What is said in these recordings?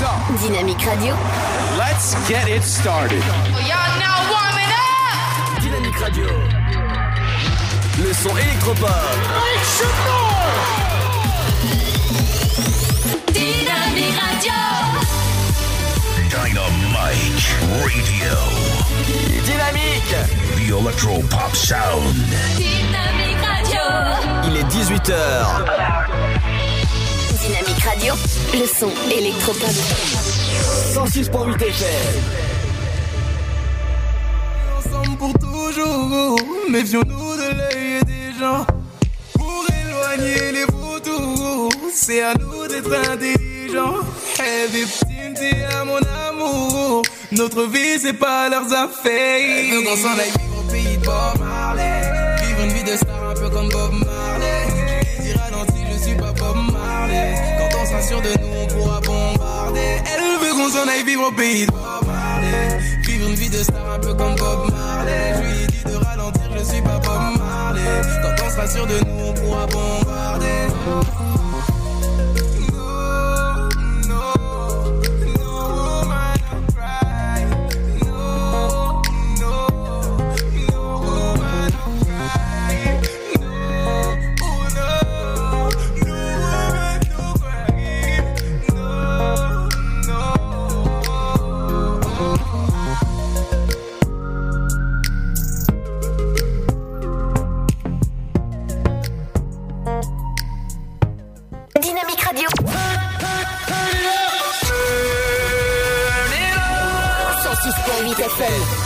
So, Dynamique Radio. let's get it started. Y'all now warming up. Dynamique Radio. Le son électropop. Dynamique Radio. Dynamite Radio. Dynamique. The Electro Pop Sound. Dynamique Radio. Il est 18h. Dynamique Radio. Le son électropop. 106.8 FM. ensemble pour toujours. Méfions-nous de l'œil des gens. Pour éloigner les vautours, c'est à nous d'être intelligents. Hey, victime, t'es à mon amour. Notre vie, c'est pas leurs affaires. Donc on s'en aille vivre au pays de Bob Marley. Vivre une vie de star un peu comme Bob Marley. Sera sûr de nous, on pourra bombarder. Elle veut qu'on s'en aille vivre au pays de Bob. Vivre une vie de star un peu comme Bob Marley. Je lui ai dit de ralentir, je suis pas Bob Marley. Quand on sera sûr de nous, on pourra bombarder. 106.8 FM.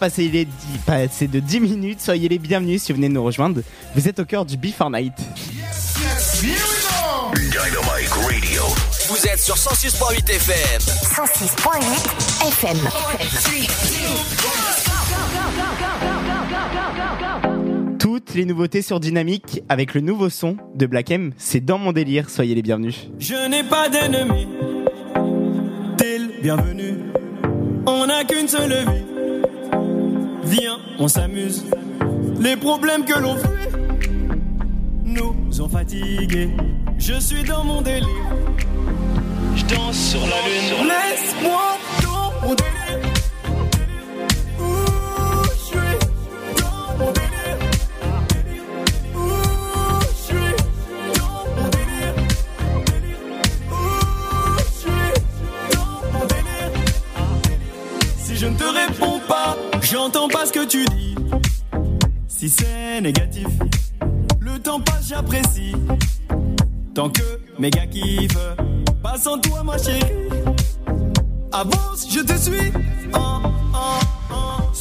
Passé, les 10 passé de 10 minutes, soyez les bienvenus si vous venez de nous rejoindre. Vous êtes au cœur du Before Night. Dynamite Radio. Vous êtes sur 106.8 FM. 106.8 FM. Toutes les nouveautés sur Dynamique avec le nouveau son de Black M, c'est dans mon délire, soyez les bienvenus. Je n'ai pas d'ennemi. T'es le bienvenu. On n'a qu'une seule vie. Viens, on s'amuse. Les problèmes que l'on fuit nous ont fatigués. Je suis dans mon délire. Je danse sur la lune. Laisse-moi dans mon. Pas ce que tu dis. Si c'est négatif, le temps passe, j'apprécie. Tant que mes gars kiffent, pas sans toi, ma chérie. Avance, je te suis. Oh, oh.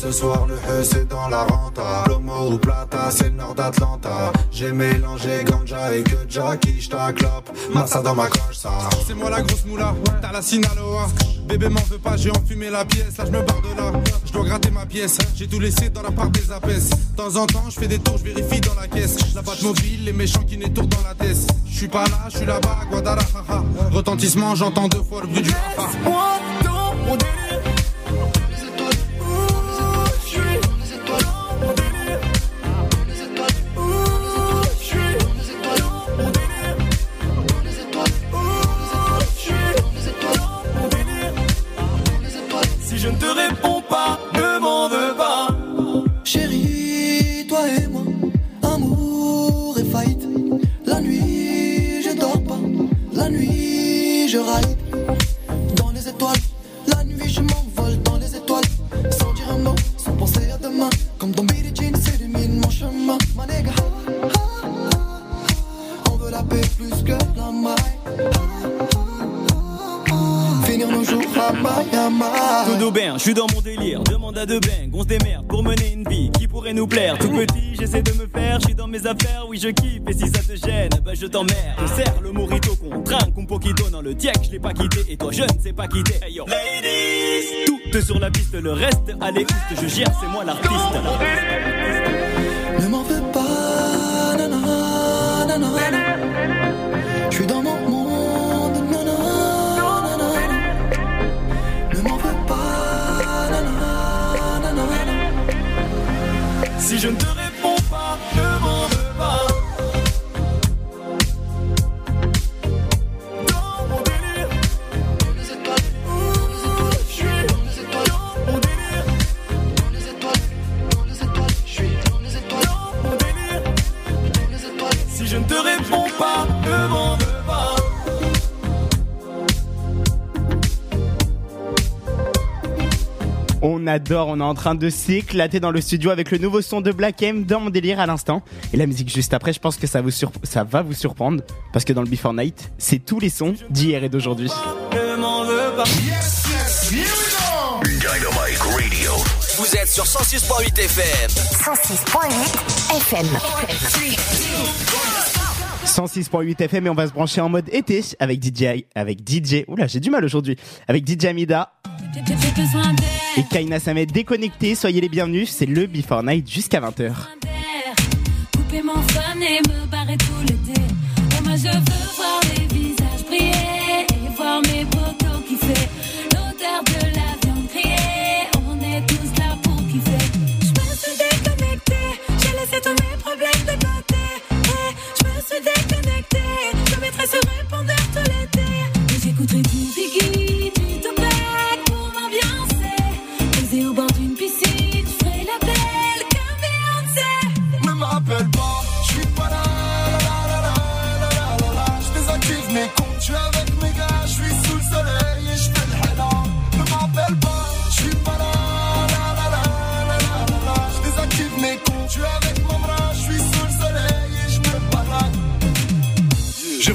Ce soir le E c'est dans la renta. Lomo ou Plata c'est le nord d'Atlanta. J'ai mélangé ganja et que Jackie j't'acclope Massa dans ma cloche ça. C'est moi la grosse moula, t'as la Sinaloa. Bébé m'en veux pas, j'ai enfumé la pièce. Là je me barre de là, je dois gratter ma pièce. J'ai tout laissé dans la part des apaises. De temps en temps je fais des tours, je vérifie dans la caisse. La batte mobile, les méchants qui n'étourdent dans la tête. Je suis pas là, je suis là-bas, Guadalajara. Retentissement, j'entends deux fois le bruit du Rafa On parle Tout petit, j'essaie de me faire, je suis dans mes affaires, oui je kiffe. Et si ça te gêne, bah je t'emmerde. Je serre le morito qu'on trinque, un poquito dans le diac, je l'ai pas quitté. Et toi, je ne sais pas quitter. Hey ladies, tout sur la piste, le reste l'écoute, je gère, c'est moi l'artiste. On adore, on est en train de s'éclater dans le studio avec le nouveau son de Black M dans mon délire à l'instant. Et la musique juste après, je pense que ça, vous sur- ça va vous surprendre parce que dans le Before Night, c'est tous les sons d'hier et d'aujourd'hui. Ne m'en veux pas. Dynamite Radio. Vous êtes sur 106.8 FM. 106.8 FM. 106.8 FM et on va se brancher en mode été avec DJ, avec DJ, oula j'ai du mal aujourd'hui, avec DJ Amida et Kaina Samet déconnecté, soyez les bienvenus, c'est le Before Night jusqu'à 20h. Couper mon fun et me barrer tout l'été. Et moi je veux voir les visages briller et voir mes potos kiffer. L'odeur de la viande grillée, on est tous là pour kiffer. Je me suis déconnectée, j'ai laissé tous mes problèmes de côté déconnecté, je mettrai sur répondre.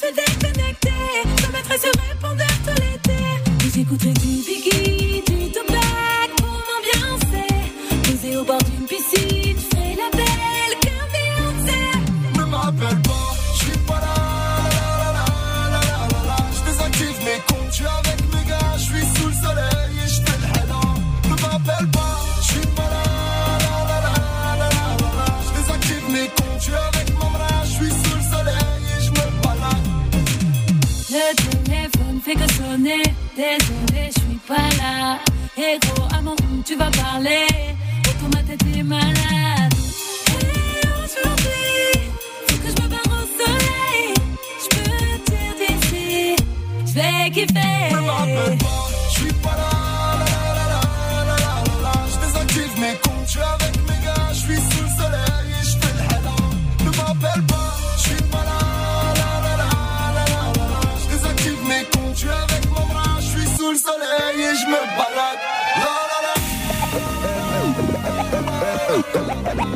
je me suis déconnecté, je mettrai sur répondeur tout l'été. Et j'écouterai du Biggie, fait que sonner. Désolé, je suis pas là. Et gros, à mon tu vas parler. Autour ma tête est malade.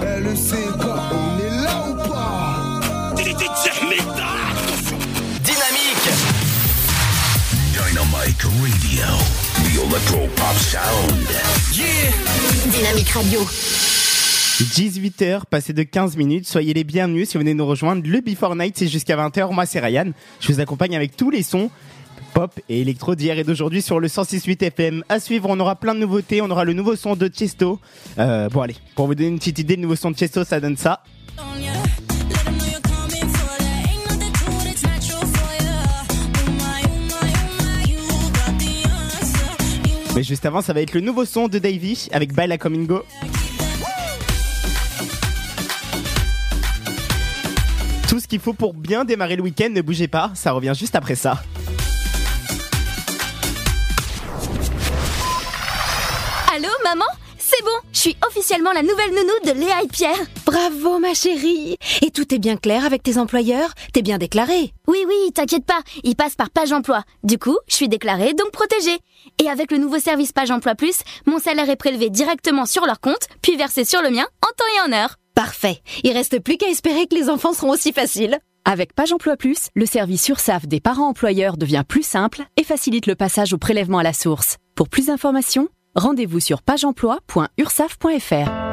Elle sait quoi, on est là ou pas Dynamique Dynamite Radio. The Electro Pop Sound. Dynamique Radio. 18h, passé de 15 minutes. Soyez les bienvenus si vous venez nous rejoindre. Le Before Night, c'est jusqu'à 20h. Moi, c'est Ryan. Je vous accompagne avec tous les sons pop et électro d'hier et d'aujourd'hui sur le 106.8 FM. À suivre, on aura plein de nouveautés. On aura le nouveau son de Chesto. Euh, bon, allez, pour vous donner une petite idée, le nouveau son de Chesto, ça donne ça. Mais juste avant, ça va être le nouveau son de Davy avec Baila Comingo. Tout ce qu'il faut pour bien démarrer le week-end, ne bougez pas, ça revient juste après ça. Maman C'est bon, je suis officiellement la nouvelle nounou de Léa et Pierre. Bravo ma chérie Et tout est bien clair avec tes employeurs? T'es bien déclarée Oui, oui, t'inquiète pas, ils passent par Page Emploi. Du coup, je suis déclarée, donc protégée. Et avec le nouveau service Page Emploi Plus, mon salaire est prélevé directement sur leur compte, puis versé sur le mien en temps et en heure. Parfait Il reste plus qu'à espérer que les enfants seront aussi faciles Avec Page Emploi Plus, le service URSAF des parents employeurs devient plus simple et facilite le passage au prélèvement à la source. Pour plus d'informations, rendez-vous sur pageemploi.ursaf.fr.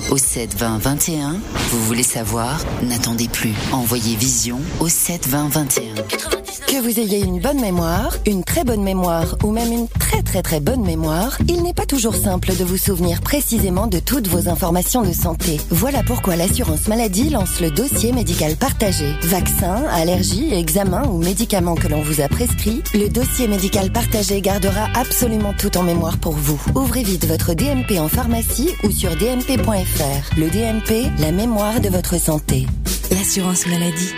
au 7 20 21. Vous voulez savoir? N'attendez plus. Envoyez Vision au 7 20 21. Que vous ayez une bonne mémoire, une très bonne mémoire ou même une très très très bonne mémoire, il n'est pas toujours simple de vous souvenir précisément de toutes vos informations de santé. Voilà pourquoi l'assurance maladie lance le dossier médical partagé. Vaccins, allergies, examens ou médicaments que l'on vous a prescrits, le dossier médical partagé gardera absolument tout en mémoire pour vous. Ouvrez vite votre DMP en pharmacie ou sur dmp.fr. Le DMP, la mémoire de votre santé. L'assurance maladie.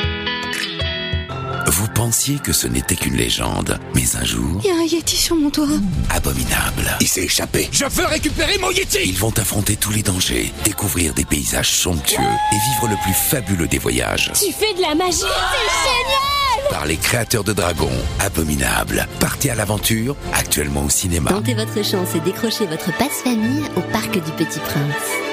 Vous pensiez que ce n'était qu'une légende, mais un jour, Il y a un Yeti sur mon toit. abominable. Il s'est échappé. Je veux récupérer mon Yeti Ils vont affronter tous les dangers, découvrir des paysages somptueux et vivre le plus fabuleux des voyages. Tu fais de la magie C'est génial par les créateurs de Dragon, Abominable. Partez à l'aventure, actuellement au cinéma. Tentez votre chance et décrochez votre passe-famille au Parc du Petit Prince.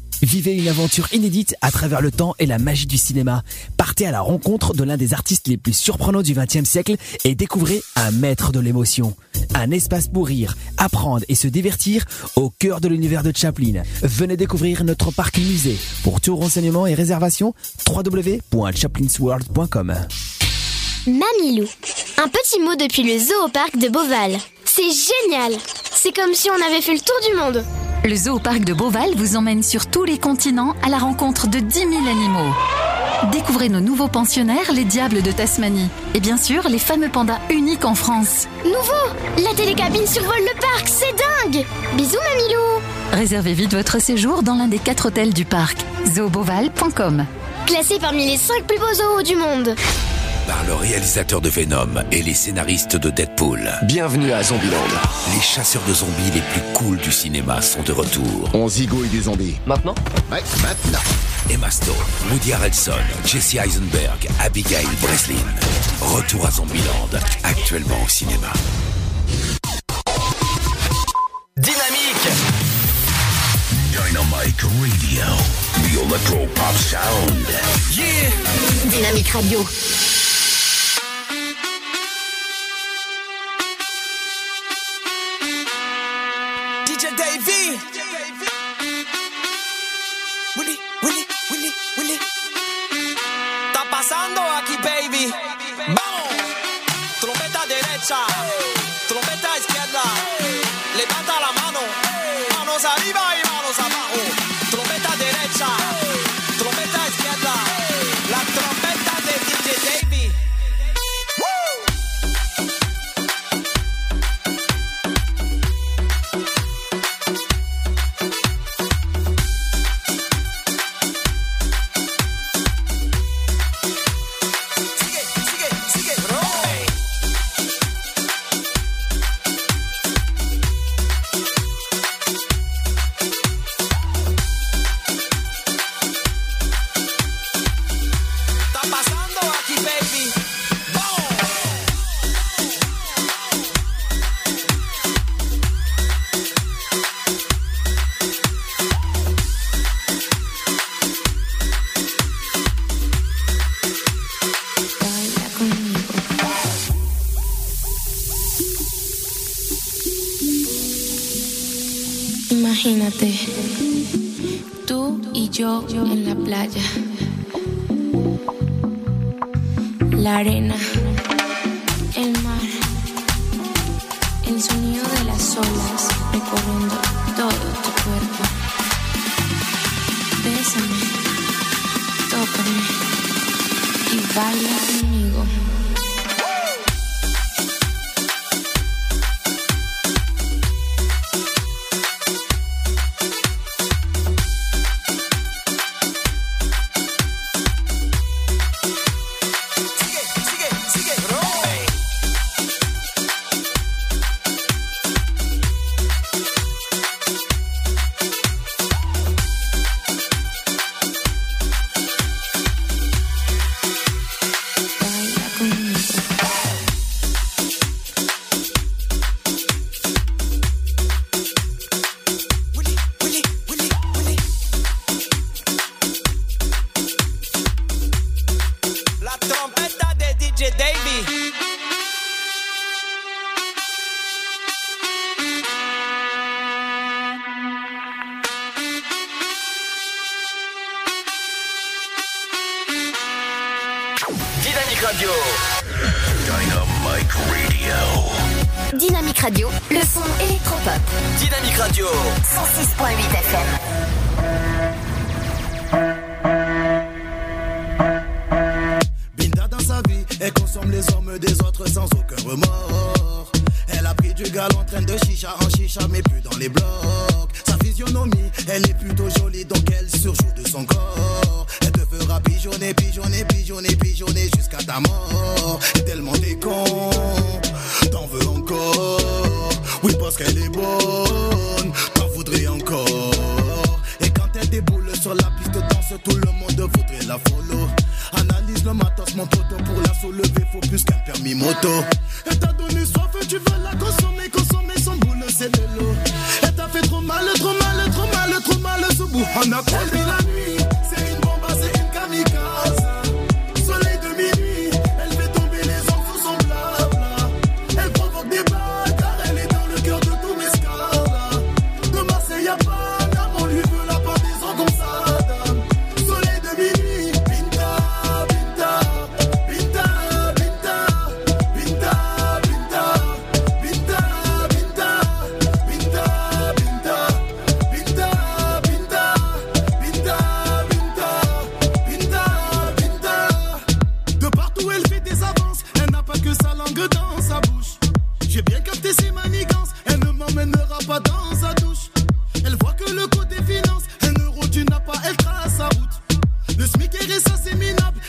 Vivez une aventure inédite à travers le temps et la magie du cinéma. Partez à la rencontre de l'un des artistes les plus surprenants du XXe siècle et découvrez un maître de l'émotion. Un espace pour rire, apprendre et se divertir au cœur de l'univers de Chaplin. Venez découvrir notre parc musée. Pour tout renseignement et réservation, www.chaplinsworld.com. Mamilou. Un petit mot depuis le zoo de Beauval. C'est génial C'est comme si on avait fait le tour du monde Le zoo parc de Beauval vous emmène sur tous les continents à la rencontre de 10 000 animaux. Découvrez nos nouveaux pensionnaires, les diables de Tasmanie. Et bien sûr, les fameux pandas uniques en France. Nouveau La télécabine survole le parc, c'est dingue Bisous Mamilou Réservez vite votre séjour dans l'un des quatre hôtels du parc. zooboval.com Classé parmi les 5 plus beaux zoos du monde par le réalisateur de Venom et les scénaristes de Deadpool. Bienvenue à Zombieland. Les chasseurs de zombies les plus cools du cinéma sont de retour. On zigouille des zombies. Maintenant? Ouais, maintenant. Emma Stone, Woody Harrelson, Jesse Eisenberg, Abigail Breslin. Retour à Zombieland, actuellement au cinéma. Dynamique Dynamic Radio, the electro pop sound. Yeah Dynamique Radio. side.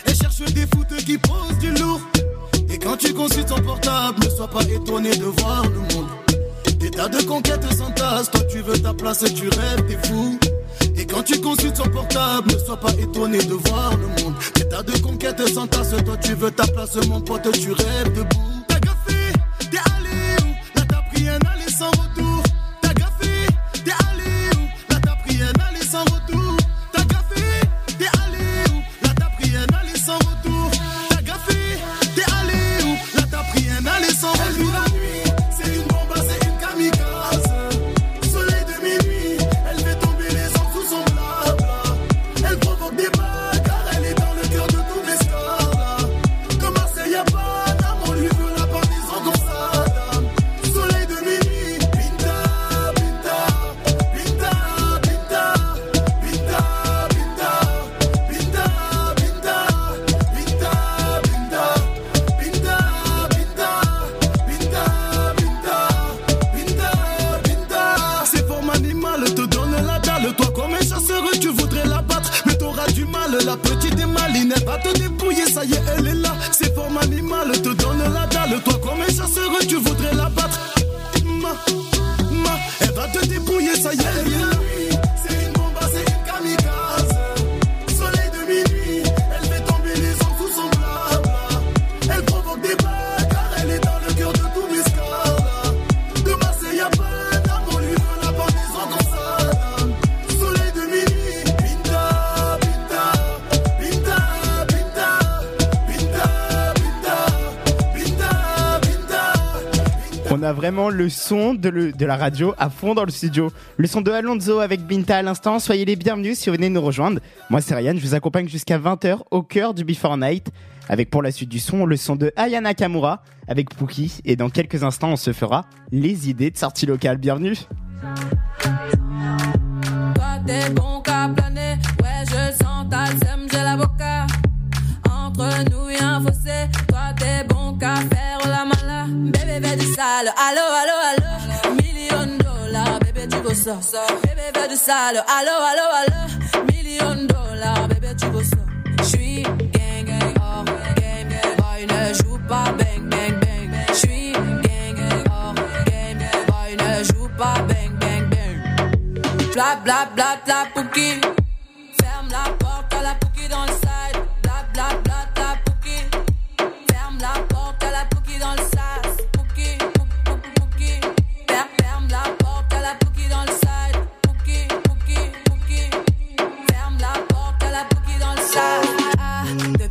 et cherche des fouteux qui posent du lourd. Et quand tu consultes ton portable, ne sois pas étonné de voir le monde. Des tas de conquêtes s'entassent, toi tu veux ta place et tu rêves, t'es fou. Et quand tu consultes son portable, ne sois pas étonné de voir le monde. Des tas de conquêtes s'entassent, toi tu veux ta place, mon pote, tu rêves debout. vraiment le son de, le, de, la radio à fond dans le studio. Le son de Alonso avec Binta à l'instant. Soyez les bienvenus si vous venez nous rejoindre. Moi, c'est Ryan. Je vous accompagne jusqu'à 20h au cœur du Before Night. Avec pour la suite du son, le son de Ayana Kamura avec Pookie. Et dans quelques instants, on se fera les idées de sortie locale. Bienvenue. Toi. Bébé, fais du sale, allo, allo, allo. Million dollars, bébé, tu go ça. Bébé, fais du sale, allo, allo, allo. Million dollars, bébé, tu go ça. J'suis gang, gang, oh, game, gang, boy, ne joue pas, bang, bang, bang. J'suis gang, gang, oh, game, gang, boy, ne joue pas, bang, bang, bang. Bla, bla, bla, bla, pouki. Ferme la porte à la pouki dans le side. Bla, bla, bla,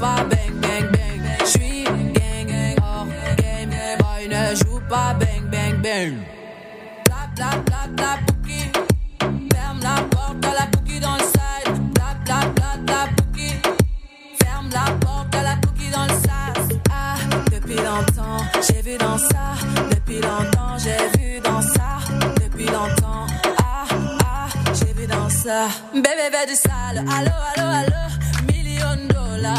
pas bang bang bang. J'suis gang gang, oh game. Boy ne joue pas bang bang bang. Bla bla bla bla bouki. Ferme la porte à la cookie dans le side. Bla bla bla bla bouki. Ferme la porte à la cookie dans le sas. Ah, depuis longtemps, j'ai vu dans ça. Depuis longtemps, j'ai vu dans ça. Depuis longtemps, ah, ah, j'ai vu dans ça. Bébé veut du sale, allo, allo, allo.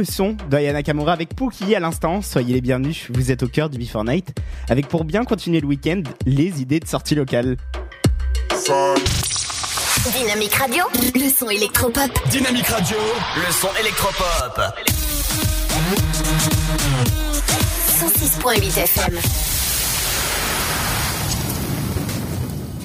Le son d'Ayana Kamura avec Pookie à l'instant. Soyez les bienvenus, vous êtes au cœur du Before Night. Avec pour bien continuer le week-end, les idées de sortie locale. Dynamique Radio, le son électropop. Dynamique Radio, le son électropop. 106.8 FM.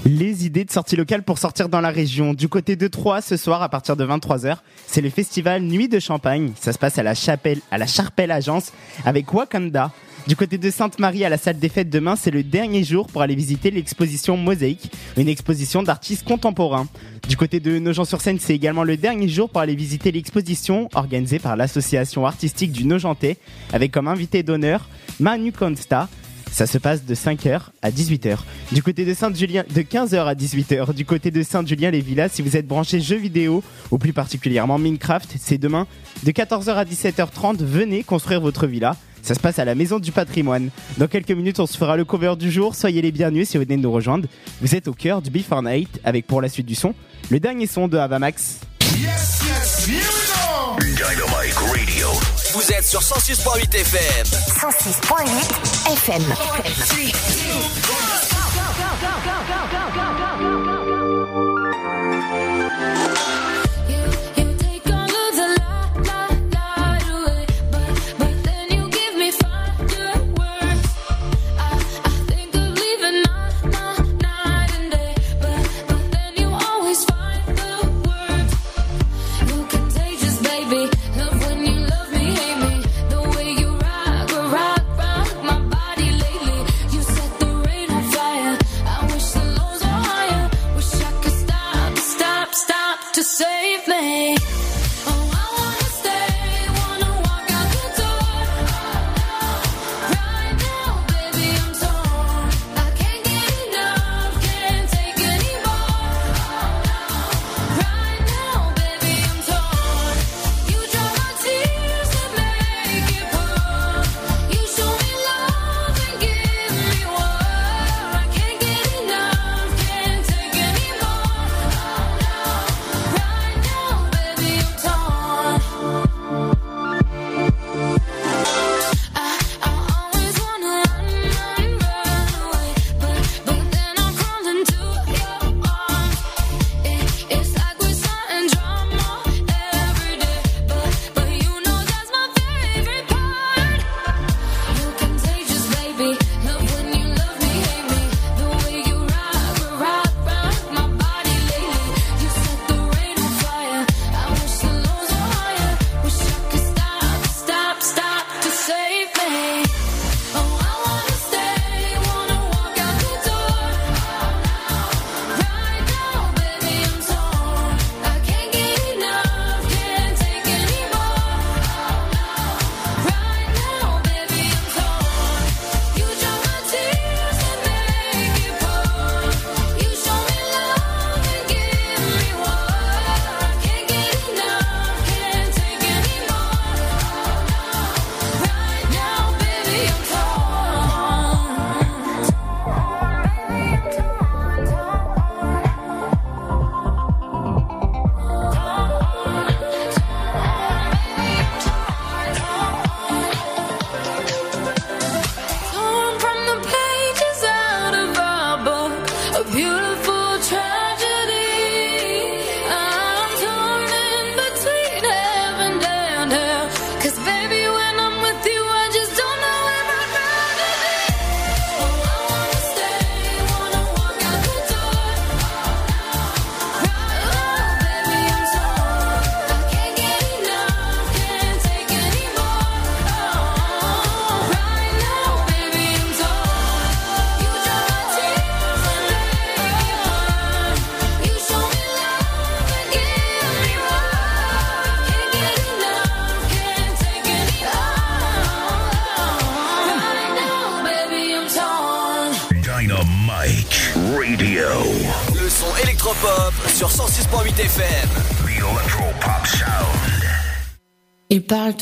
Les idées de sortie locale pour sortir dans la région. Du côté de Troyes, ce soir, à partir de 23h, c'est le festival Nuit de Champagne. Ça se passe à la chapelle, à la Charpelle Agence avec Wakanda. Du côté de Sainte-Marie à la salle des fêtes demain, c'est le dernier jour pour aller visiter l'exposition Mosaïque, une exposition d'artistes contemporains. Du côté de Nogent-sur-Seine, c'est également le dernier jour pour aller visiter l'exposition organisée par l'association artistique du Nogentais, avec comme invité d'honneur Manu Consta, ça se passe de 5h à 18h. Du côté de Saint-Julien, de 15h à 18h. Du côté de Saint-Julien-les-Villas, si vous êtes branché jeux vidéo, ou plus particulièrement Minecraft, c'est demain de 14h à 17h30. Venez construire votre villa. Ça se passe à la Maison du Patrimoine. Dans quelques minutes, on se fera le cover du jour. Soyez les bienvenus si vous venez de nous rejoindre. Vous êtes au cœur du Before Night avec pour la suite du son, le dernier son de Avamax. Dynamite Radio. Vous êtes sur 106.8 FM. 106.8 FM.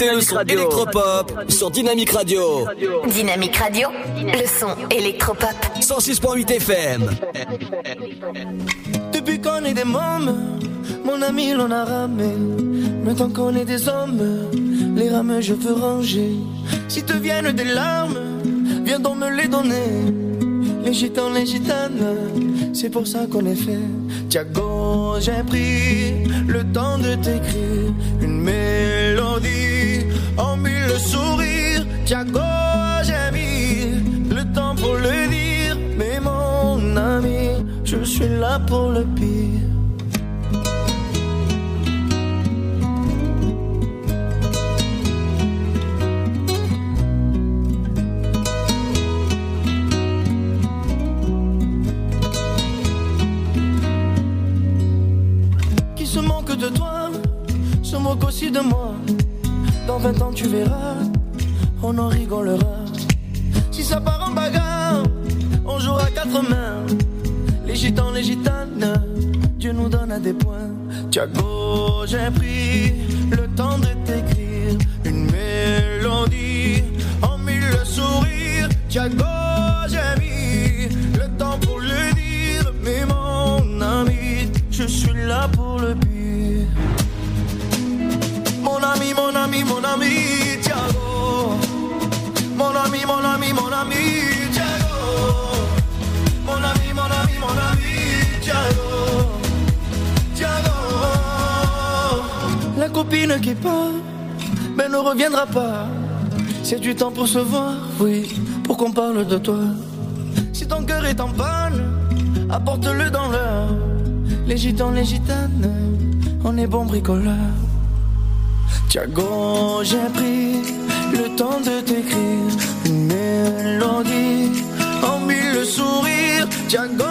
Écoutez le son électropop sur Dynamique Radio. Dynamique Radio, le son électropop. 106.8 FM. Depuis qu'on est des mômes, mon ami l'on a ramé. Maintenant qu'on est des hommes, les rames je veux ranger. Si te viennent des larmes, viens donc me les donner. Les gitans, les gitanes, c'est pour ça qu'on est fait. Tiago, j'ai pris le temps de t'écrire une mélodie en mille sourires. Tiago, j'ai mis le temps pour le dire. Mais mon ami, je suis là pour le pire. Qui se manque de toi, se moque aussi de moi. Dans 20 ans, tu verras, on en rigolera. Si ça part en bagarre, on jouera quatre mains. Les gitans, les gitanes, Dieu nous donne à des points. Tiago, j'ai pris le temps de t'écrire une mélodie en mille sourires. Tiago, copine qui part, mais ne reviendra pas. C'est du temps pour se voir, oui, pour qu'on parle de toi. Si ton cœur est en panne, apporte-le dans l'heure. Les gitans, les gitanes, on est bon bricoleur. Tiago, j'ai pris le temps de t'écrire une mélodie en mille sourires. Tiago,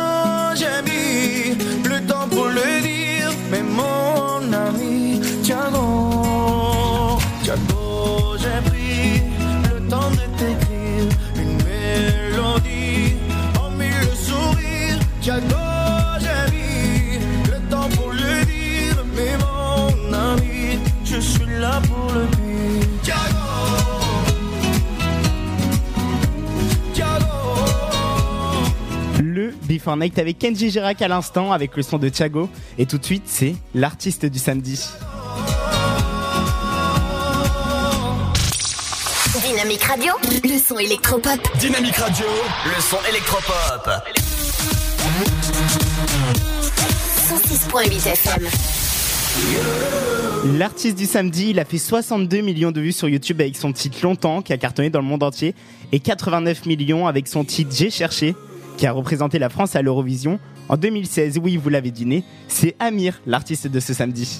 Le Before Night avec Kenji Girac à l'instant avec le son de Thiago. Et tout de suite, c'est l'artiste du samedi. Dynamique Radio, le son électropop. Dynamique Radio, le son électropop. 106.8 FM. L'artiste du samedi, il a fait 62 millions de vues sur YouTube avec son titre Longtemps qui a cartonné dans le monde entier et 89 millions avec son titre J'ai cherché qui a représenté la France à l'Eurovision en 2016. Oui, vous l'avez deviné, c'est Amir, l'artiste de ce samedi.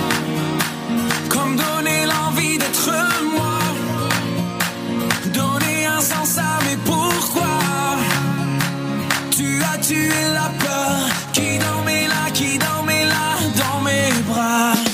mes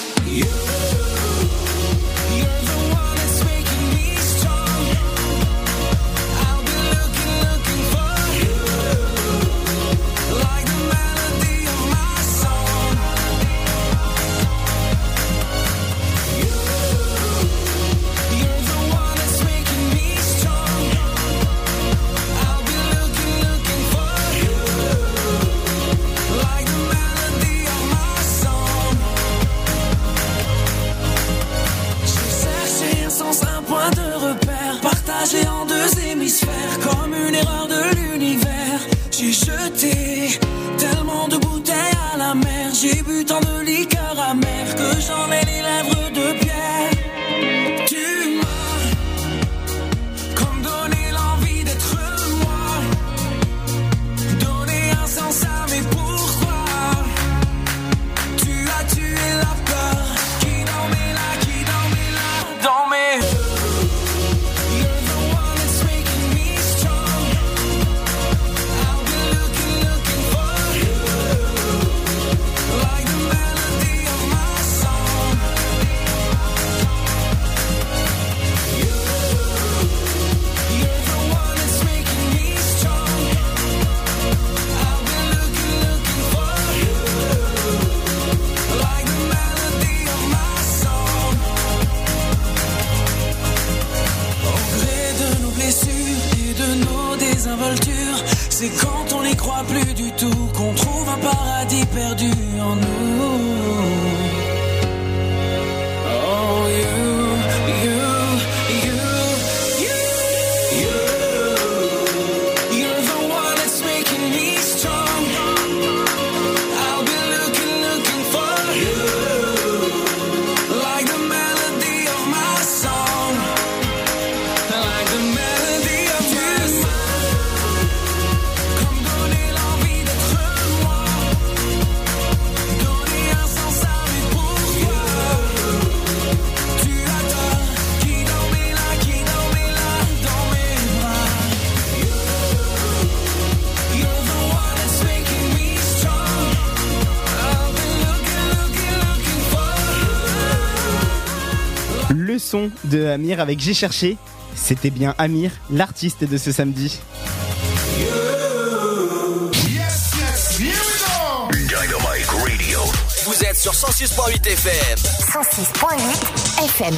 deux hémisphères, comme une erreur de l'univers. J'ai jeté tellement de bouteilles à la mer, j'ai bu tant de liqueurs amères que j'en ai les lèvres c'est quand on n'y croit plus du tout qu'on trouve un paradis perdu en nous. De Amir avec J'ai cherché. C'était bien Amir, l'artiste de ce samedi. Dynamic Radio. Vous êtes sur 106.8 FM. 106.8 FM.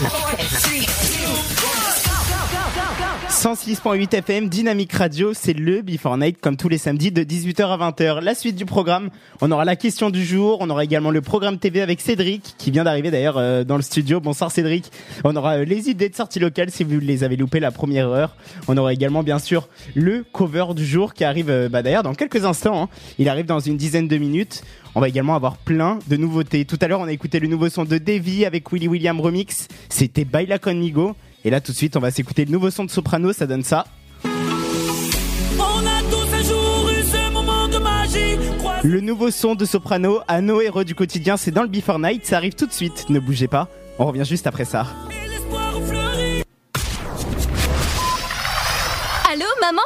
106.8 FM, Dynamique Radio, c'est le Before Night comme tous les samedis de 18h à 20h. La suite du programme, on aura la question du jour, on aura également le programme TV avec Cédric qui vient d'arriver d'ailleurs euh, dans le studio. Bonsoir Cédric. On aura euh, les idées de sortie locale si vous les avez loupées la première heure. On aura également bien sûr le cover du jour qui arrive euh, bah, d'ailleurs dans quelques instants. hein. Il arrive dans une dizaine de minutes. On va également avoir plein de nouveautés. Tout à l'heure, on a écouté le nouveau son de Davy avec Willy William Remix. C'était Baila Conmigo. Et là, tout de suite, on va s'écouter le nouveau son de Soprano. Ça donne ça. On a tous un jour eu ce moment de magie. Crois- Le nouveau son de Soprano à nos héros du quotidien, c'est dans le Before Night. Ça arrive tout de suite. Ne bougez pas. On revient juste après ça. Allô, maman?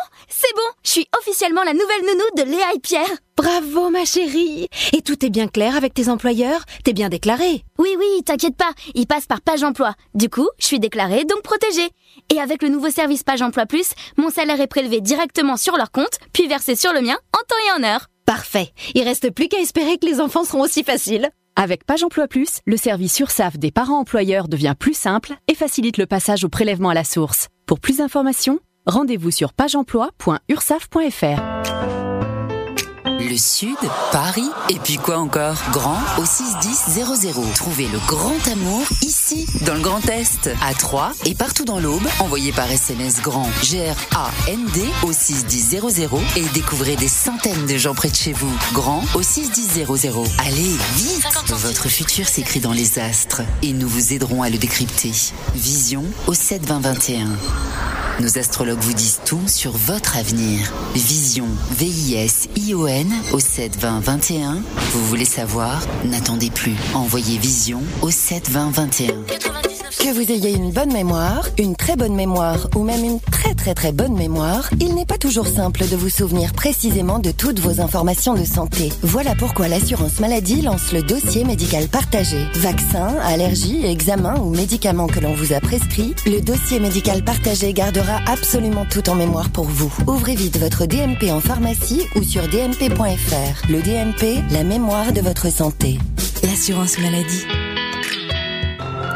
C'est bon, je suis officiellement la nouvelle nounou de Léa et Pierre. Bravo ma chérie Et tout est bien clair avec tes employeurs? T'es bien déclarée Oui, oui, t'inquiète pas, ils passent par Page Emploi. Du coup, je suis déclarée, donc protégée. Et avec le nouveau service Page Emploi Plus, mon salaire est prélevé directement sur leur compte, puis versé sur le mien en temps et en heure. Parfait Il reste plus qu'à espérer que les enfants seront aussi faciles Avec Page Emploi Plus, le service URSAF des parents employeurs devient plus simple et facilite le passage au prélèvement à la source. Pour plus d'informations, rendez-vous sur pageemploi.ursaf.fr. Le Sud, Paris, et puis quoi encore? Grand au 61000. Trouvez le grand amour ici, dans le Grand Est, à Troyes et partout dans l'Aube. Envoyez par SMS grand G-R-A-N-D au 61000 et découvrez des centaines de gens près de chez vous. Grand au 61000. Allez, vite Votre futur s'écrit dans les astres et nous vous aiderons à le décrypter. Vision au 72021. Nos astrologues vous disent tout sur votre avenir. Vision, V-I-S-I-O-N au 7 20 21. Vous voulez savoir? N'attendez plus. Envoyez Vision au 7 20 21. Que vous ayez une bonne mémoire, une très bonne mémoire ou même une très très très bonne mémoire, il n'est pas toujours simple de vous souvenir précisément de toutes vos informations de santé. Voilà pourquoi l'assurance maladie lance le dossier médical partagé. Vaccins, allergies, examens ou médicaments que l'on vous a prescrits, le dossier médical partagé gardera absolument tout en mémoire pour vous. Ouvrez vite votre DMP en pharmacie ou sur Le DMP, la mémoire de votre santé. L'assurance maladie.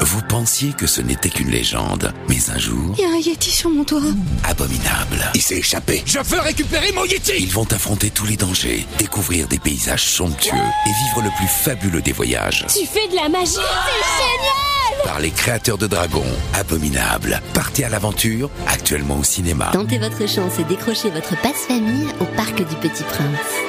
Vous pensiez que ce n'était qu'une légende, mais un jour, Il y a un Yeti sur mon toit abominable. Il s'est échappé. Je veux récupérer mon Yeti Ils vont affronter tous les dangers, découvrir des paysages somptueux et vivre le plus fabuleux des voyages. Tu fais de la magie C'est génial Par les créateurs de dragons, Abominable. Partez à l'aventure, actuellement au cinéma. Tentez votre chance et décrochez votre passe-famille au Parc du Petit Prince.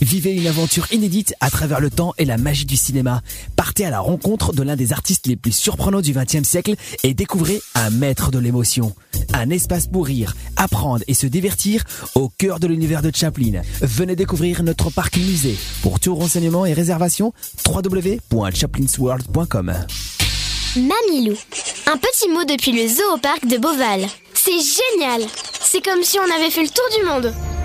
Vivez une aventure inédite à travers le temps et la magie du cinéma. Partez à la rencontre de l'un des artistes les plus surprenants du XXe siècle et découvrez un maître de l'émotion. Un espace pour rire, apprendre et se divertir au cœur de l'univers de Chaplin. Venez découvrir notre parc musée. Pour tout renseignement et réservation, www.chaplinsworld.com. Mamilou. Un petit mot depuis le zoo de Beauval. C'est génial C'est comme si on avait fait le tour du monde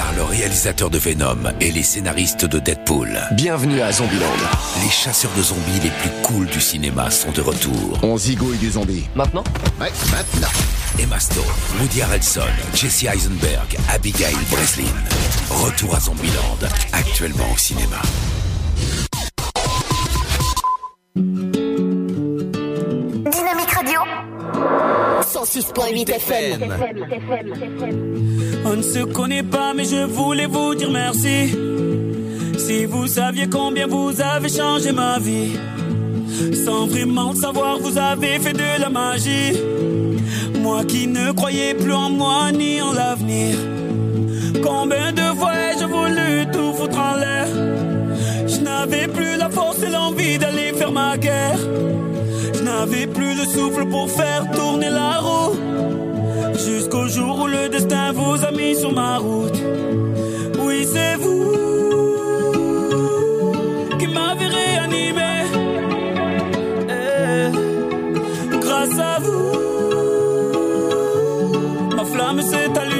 Par le réalisateur de Venom et les scénaristes de Deadpool. Bienvenue à Zombieland. Les chasseurs de zombies les plus cools du cinéma sont de retour. On zigouille des zombies. Maintenant Ouais, maintenant. Emma Stone, Woody Harrelson, Jesse Eisenberg, Abigail Breslin. Retour à Zombieland, actuellement au cinéma. 106.8 FM. On ne se connaît pas, mais je voulais vous dire merci. Si vous saviez combien vous avez changé ma vie, sans vraiment savoir, vous avez fait de la magie. Moi qui ne croyais plus en moi ni en l'avenir. Combien de fois ai-je voulu tout foutre en l'air? Je n'avais plus la force et l'envie d'aller faire ma guerre. Je n'avais plus le souffle pour faire tourner la roue. Jusqu'au jour où le destin vous a mis sur ma route. Oui, c'est vous qui m'avez réanimé. Eh, grâce à vous, ma flamme s'est allumée.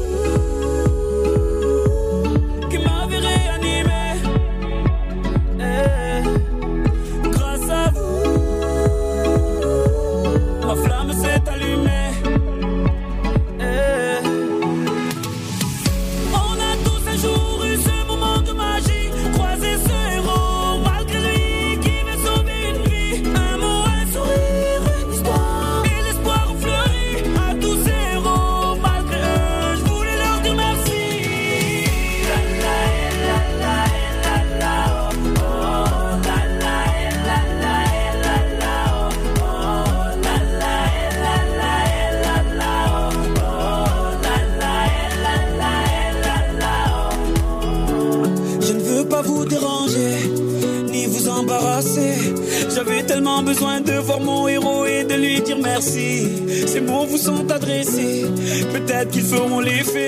sou um livre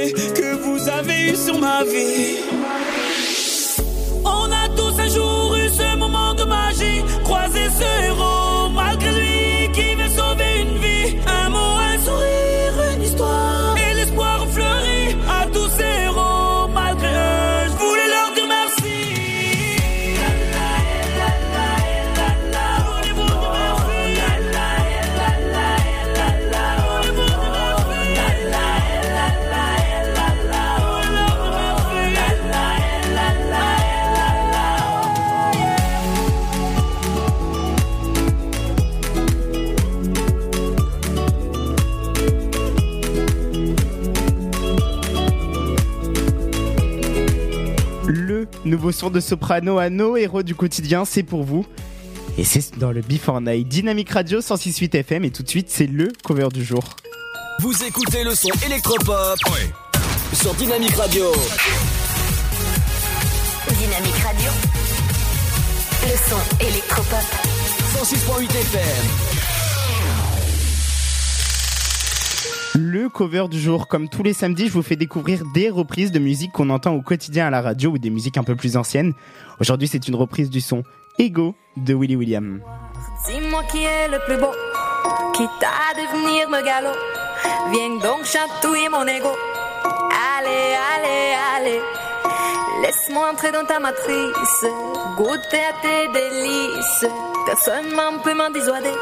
de soprano à nos héros du quotidien, c'est pour vous. Et c'est dans le Before Night Dynamic Radio 106.8 FM et tout de suite c'est le cover du jour. Vous écoutez le son électropop sur Dynamique Radio. Dynamique Radio. Le son électropop. 106.8 FM. Le cover du jour, comme tous les samedis, je vous fais découvrir des reprises de musique qu'on entend au quotidien à la radio ou des musiques un peu plus anciennes. Aujourd'hui, c'est une reprise du son Ego de Willy William. Dis-moi qui est le plus beau, qui t'a de venir me galop. Viens donc chatouiller mon ego. Allez, allez, allez. Laisse-moi entrer dans ta matrice, goûter à tes délices. Personne ne peut m'en dissuader.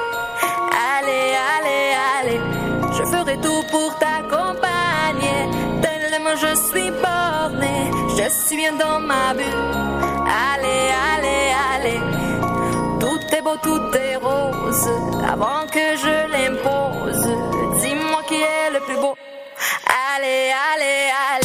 Allez, allez, allez, je ferai tout pour t'accompagner. Tellement je suis bornée, je suis bien dans ma bulle. Allez, allez, allez, tout est beau, tout est rose. Avant que je l'impose, dis-moi qui est le plus beau. Allez, allez, allez.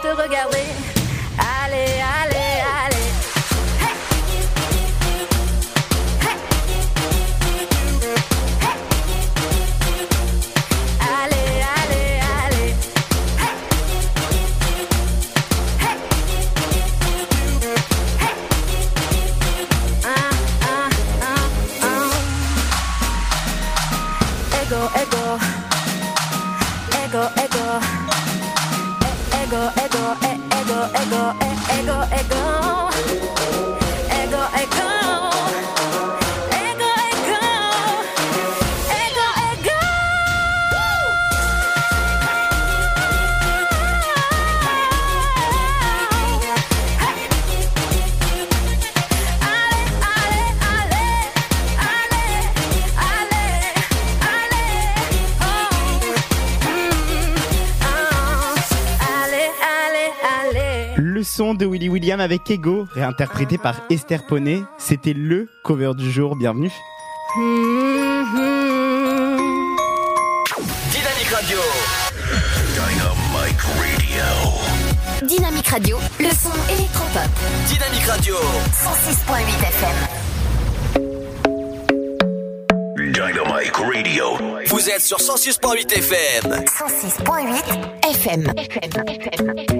Te regarder. William avec Ego, réinterprété par Esther Poney. C'était le cover du jour. Bienvenue. Dynamique Radio. Dynamique Radio. Dynamique Radio, le son électropop. Dynamique Radio. 106.8 FM. Dynamique Radio. Vous êtes sur 106.8 FM. 106.8 FM. The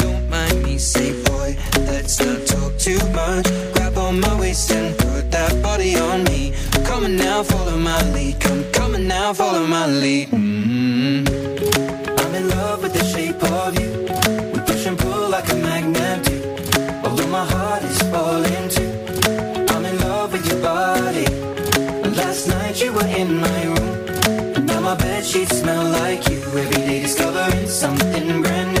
Say, boy, let's not talk too much. Grab on my waist and put that body on me. Come on now, follow my lead. Come, come on now, follow my lead. Mm -hmm. I'm in love with the shape of you. We push and pull like a magnet do. Although my heart is falling too. I'm in love with your body. Last night you were in my room. Now my bed sheets smell like you. Every day discovering something brand new.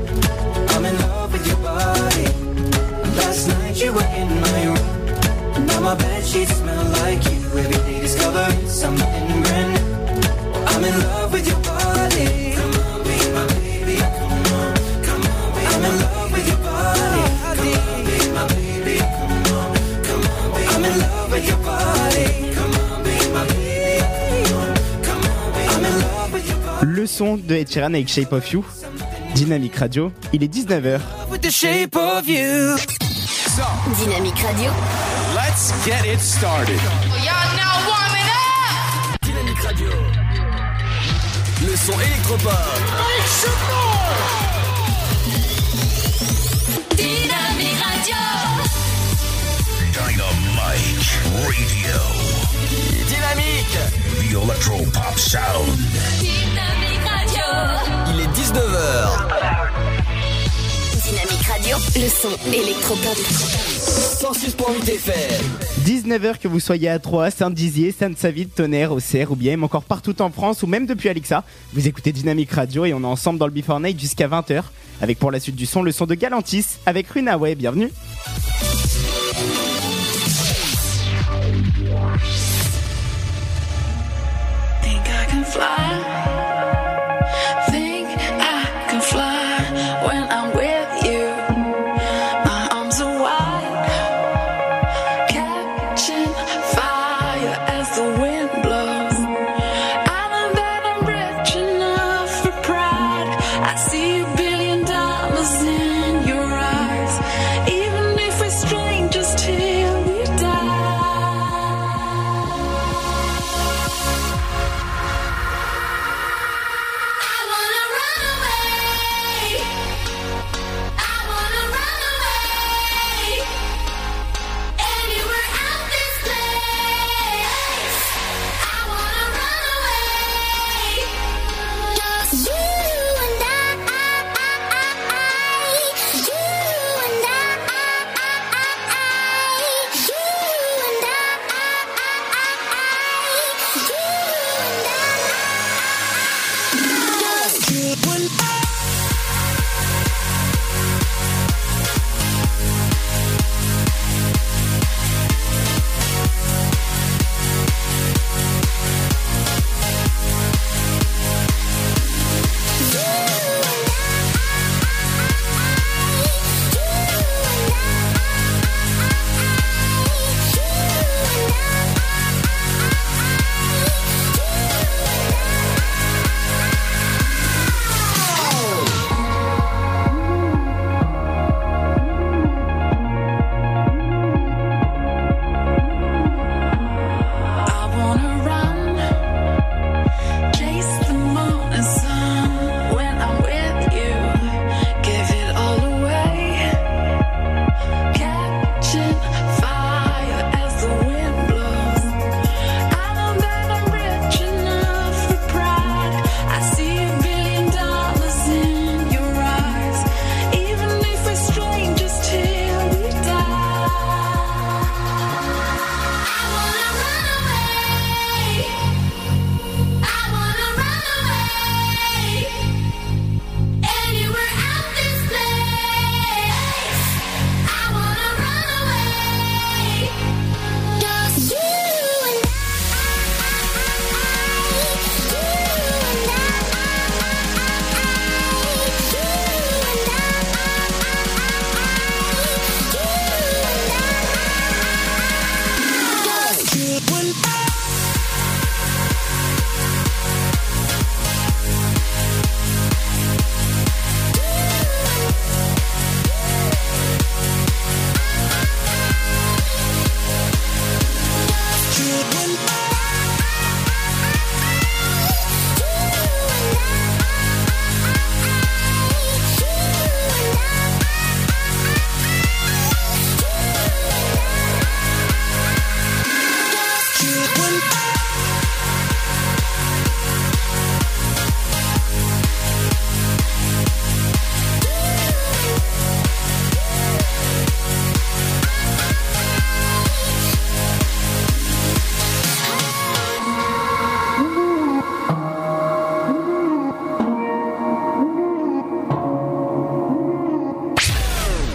Last Le son de Ed Sheeran avec Shape of You. Dynamique Radio, il est 19h. Dynamique Radio. Let's get it started. Y'all now warming up. Dynamique Radio. Le son électropop. Make some noise. Radio. Dynamite Radio. Dynamique. The Electropop Sound. Dynamique Radio. Il est 19h. Le son électropop. 19h que vous soyez à Troyes, Saint-Dizier, Sainte-Savide, Tonnerre, Auxerre ou bien encore partout en France ou même depuis Alexa, vous écoutez Dynamique Radio et on est ensemble dans le Before Night jusqu'à 20h avec pour la suite du son le son de Galantis avec Runaway. Bienvenue.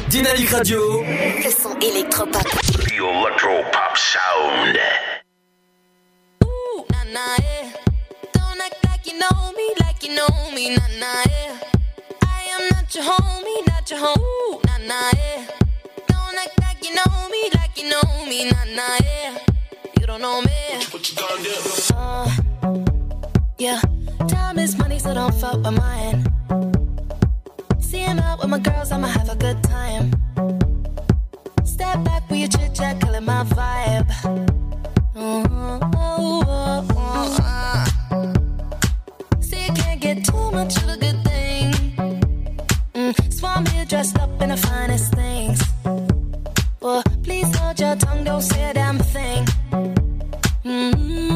Dynamique Radio. Le son électropop. The Electro Pop Sound. Nah, nah, yeah. Don't act like you know me, like you know me, nah, nah, yeah. I am not your homie, not your home, Ooh, nah, nah, yeah. Don't act like you know me, like you know me, nah, nah, yeah. You don't know me. What you gonna do? Uh, yeah, time is money, so don't fuck with mine. Him out with my girls, I'ma have a good time. Step back with your chit chat, killing my vibe. Mm, oh, oh, oh, ah. See, you can't get too much of a good thing. Mm, Swan here dressed up in the finest things. Well, please hold your tongue, don't say a damn thing. Mm.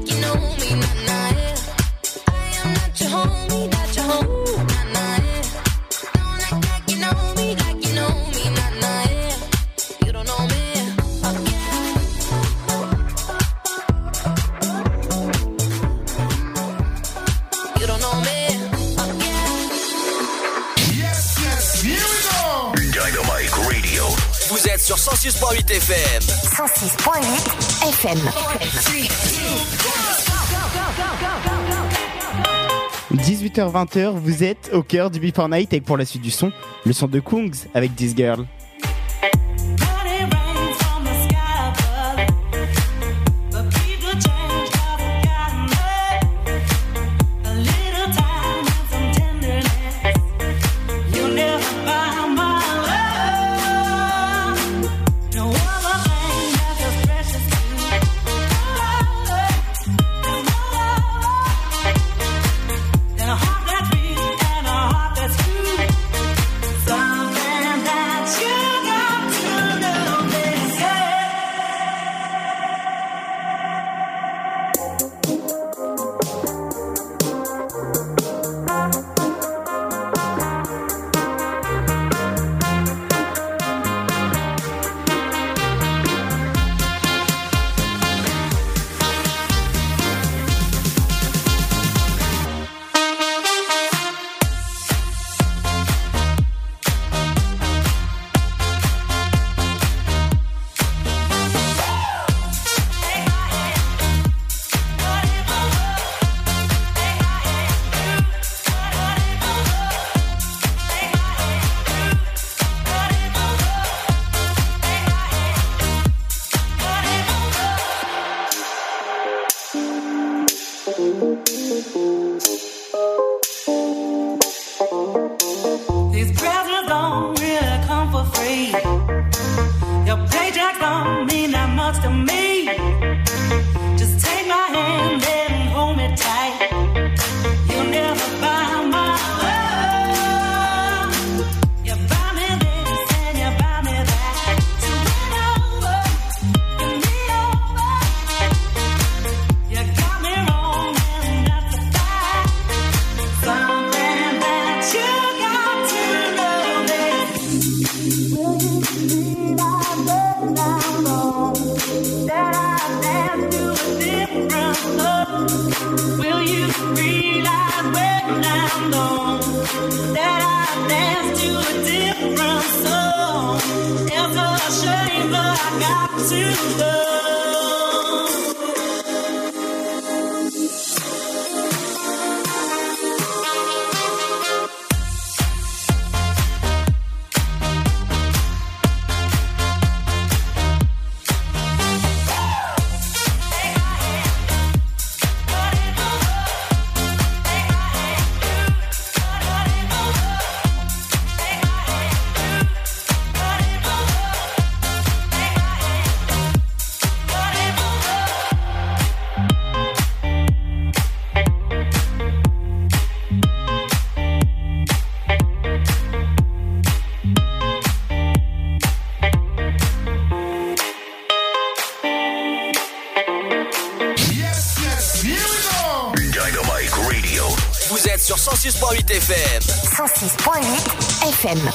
Vous êtes sur 106.8 FM. 106.8 FM. 18h-20h, vous êtes au cœur du Before Night et pour la suite du son, le son de Kungs avec This Girl. FM.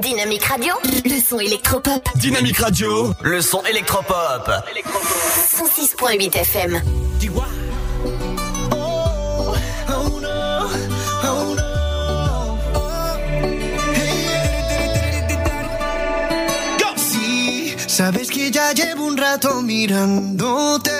Dynamique Radio, le son électropop. Dynamique Radio, le son électropop. 106.8 FM. Sabes que ya llevo un rato mirándote.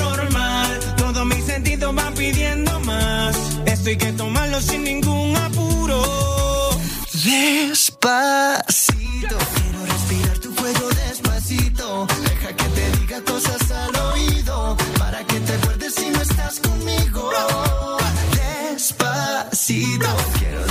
Esto hay que tomarlo sin ningún apuro. Despacito, quiero respirar tu cuello despacito. Deja que te diga cosas al oído. Para que te acuerdes si no estás conmigo. Despacito, quiero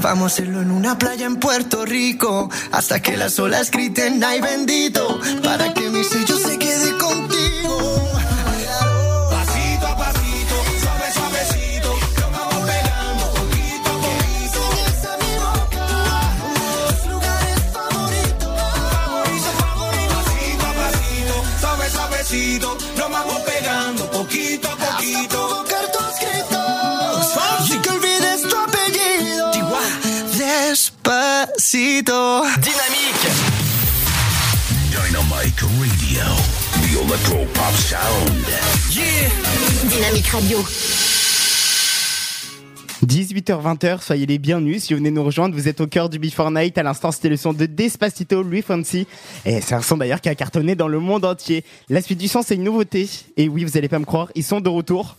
vamos a hacerlo en una playa en Puerto Rico. Hasta que las olas griten, ay bendito. Para que Despacito. Dynamique. Dynamite Radio. The Electro Pop Sound. Dynamique Radio. 18h-20h, soyez les bienvenus. Si vous venez nous rejoindre, vous êtes au cœur du Before Night. À l'instant, c'était le son de Despacito, Louis Fonsi. Et c'est un son d'ailleurs qui a cartonné dans le monde entier. La suite du son, c'est une nouveauté. Et oui, vous allez pas me croire, ils sont de retour.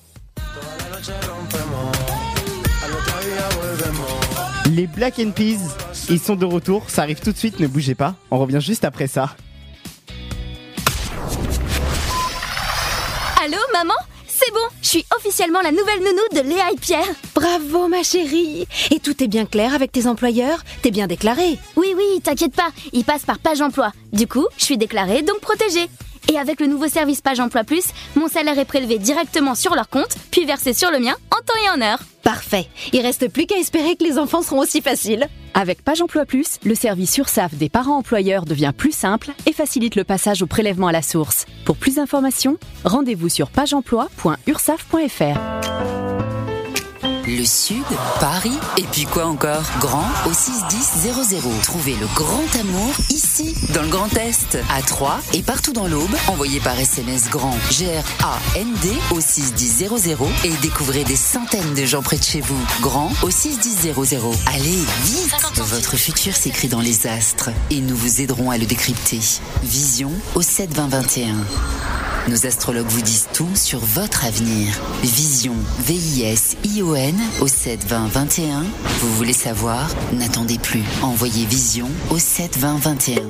Les Black and Peas, ils sont de retour. Ça arrive tout de suite, ne bougez pas. On revient juste après ça. Allô, maman? C'est bon, je suis officiellement la nouvelle nounou de Léa et Pierre. Bravo, ma chérie. Et tout est bien clair avec tes employeurs? T'es bien déclarée Oui, oui, t'inquiète pas, ils passent par Page Emploi. Du coup, je suis déclarée, donc protégée. Et avec le nouveau service Page Emploi Plus, mon salaire est prélevé directement sur leur compte, puis versé sur le mien en temps et en heure. Parfait. Il reste plus qu'à espérer que les enfants seront aussi faciles. Avec Page Emploi Plus, le service URSAF des parents employeurs devient plus simple et facilite le passage au prélèvement à la source. Pour plus d'informations, rendez-vous sur pageemploi.ursaf.fr. Le Sud, Paris, et puis quoi encore? Grand au 61000. Trouvez le grand amour ici, dans le Grand Est, à Troyes et partout dans l'Aube. Envoyez par SMS grand G-R-A-N-D au 61000 et découvrez des centaines de gens près de chez vous. Grand au 61000. Allez, vite Votre futur s'écrit dans les astres et nous vous aiderons à le décrypter. Vision au 72021. Nos astrologues vous disent tout sur votre avenir. Vision, V-I-S-I-O-N au 7 20 21. Vous voulez savoir? N'attendez plus. Envoyez Vision au 7 20 21.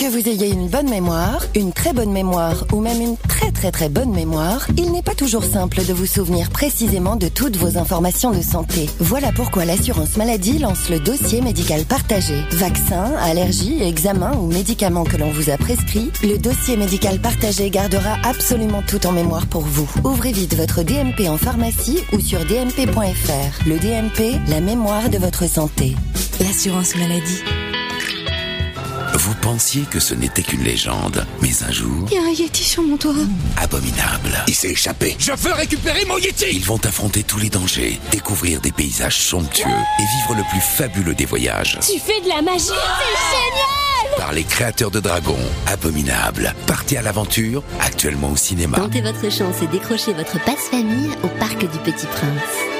Que vous ayez une bonne mémoire, une très bonne mémoire ou même une très très très bonne mémoire, il n'est pas toujours simple de vous souvenir précisément de toutes vos informations de santé. Voilà pourquoi l'assurance maladie lance le dossier médical partagé. Vaccins, allergies, examens ou médicaments que l'on vous a prescrits, le dossier médical partagé gardera absolument tout en mémoire pour vous. Ouvrez vite votre DMP en pharmacie ou sur dmp.fr. Le DMP, la mémoire de votre santé. L'assurance maladie. Vous pensiez que ce n'était qu'une légende, mais un jour, Il y a un Yeti sur mon toit. abominable. Il s'est échappé. Je veux récupérer mon Yeti Ils vont affronter tous les dangers, découvrir des paysages somptueux et vivre le plus fabuleux des voyages. Tu fais de la magie C'est génial Par les créateurs de dragons, Abominable. Partez à l'aventure, actuellement au cinéma. Tentez votre chance et décrochez votre passe-famille au Parc du Petit Prince.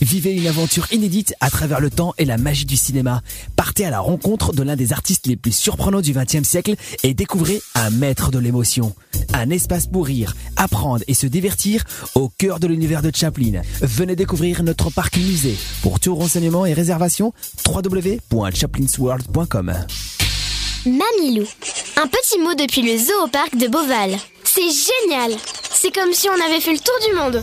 Vivez une aventure inédite à travers le temps et la magie du cinéma. Partez à la rencontre de l'un des artistes les plus surprenants du XXe siècle et découvrez un maître de l'émotion. Un espace pour rire, apprendre et se divertir au cœur de l'univers de Chaplin. Venez découvrir notre parc musée. Pour tout renseignement et réservation, www.chaplinsworld.com. Mamilou. Un petit mot depuis le zoo de Beauval. C'est génial C'est comme si on avait fait le tour du monde.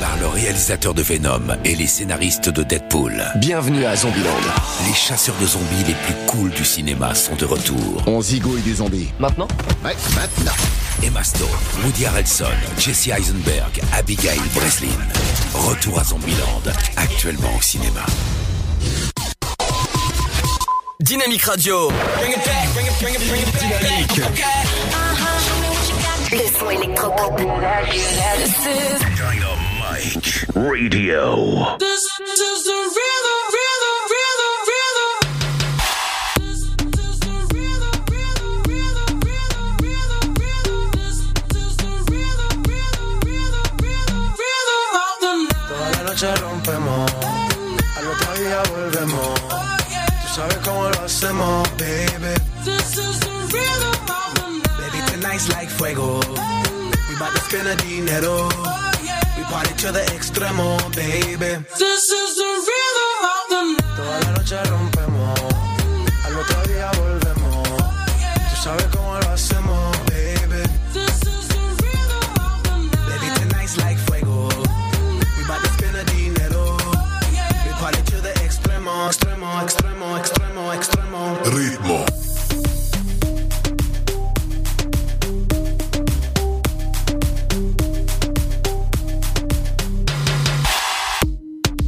Par le réalisateur de Venom et les scénaristes de Deadpool. Bienvenue à Zombieland. Les chasseurs de zombies les plus cools du cinéma sont de retour. On zigouille des zombies. Maintenant? Ouais, maintenant. Emma Stone, Woody Harrelson, Jesse Eisenberg, Abigail Breslin. Retour à Zombieland, actuellement au cinéma. Dynamique Radio. Dynamique. Le son électropop. Dynamique Radio. This is the real rompemos, al otro día volvemos. Tú sabes cómo lo hacemos, baby. This is the rhythm of the night. Baby, tonight's like fuego. We to spend the dinero. Oh, yeah. We party to the extremo, baby. This is the rhythm of the night. Toda la noche rompemos, al otro día volvemos. Tú sabes cómo lo hacemos, baby. This is the rhythm of the night. Baby, tonight's like fuego. We bout to spend the dinero. We party to the extremo, extremo, extremo, extremo, extremo. Ritmo.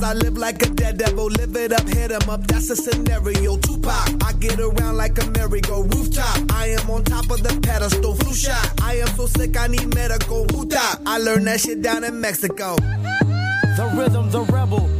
cause I live like a dead devil. Live it up, hit 'em up, that's a scenario. Tupac, I get around like a merry-go rooftop. I am on top of the pedestal, flu shot. I am so sick, I need medical. Huta, I learned that shit down in Mexico. The rhythm, the rebel.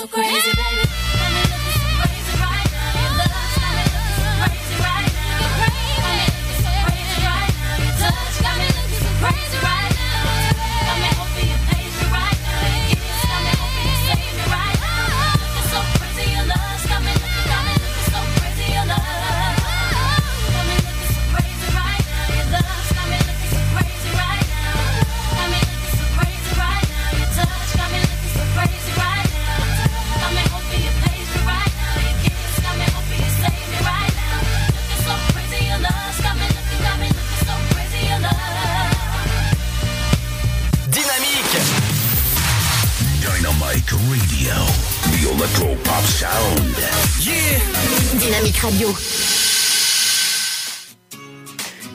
So crazy, Dynamique Radio.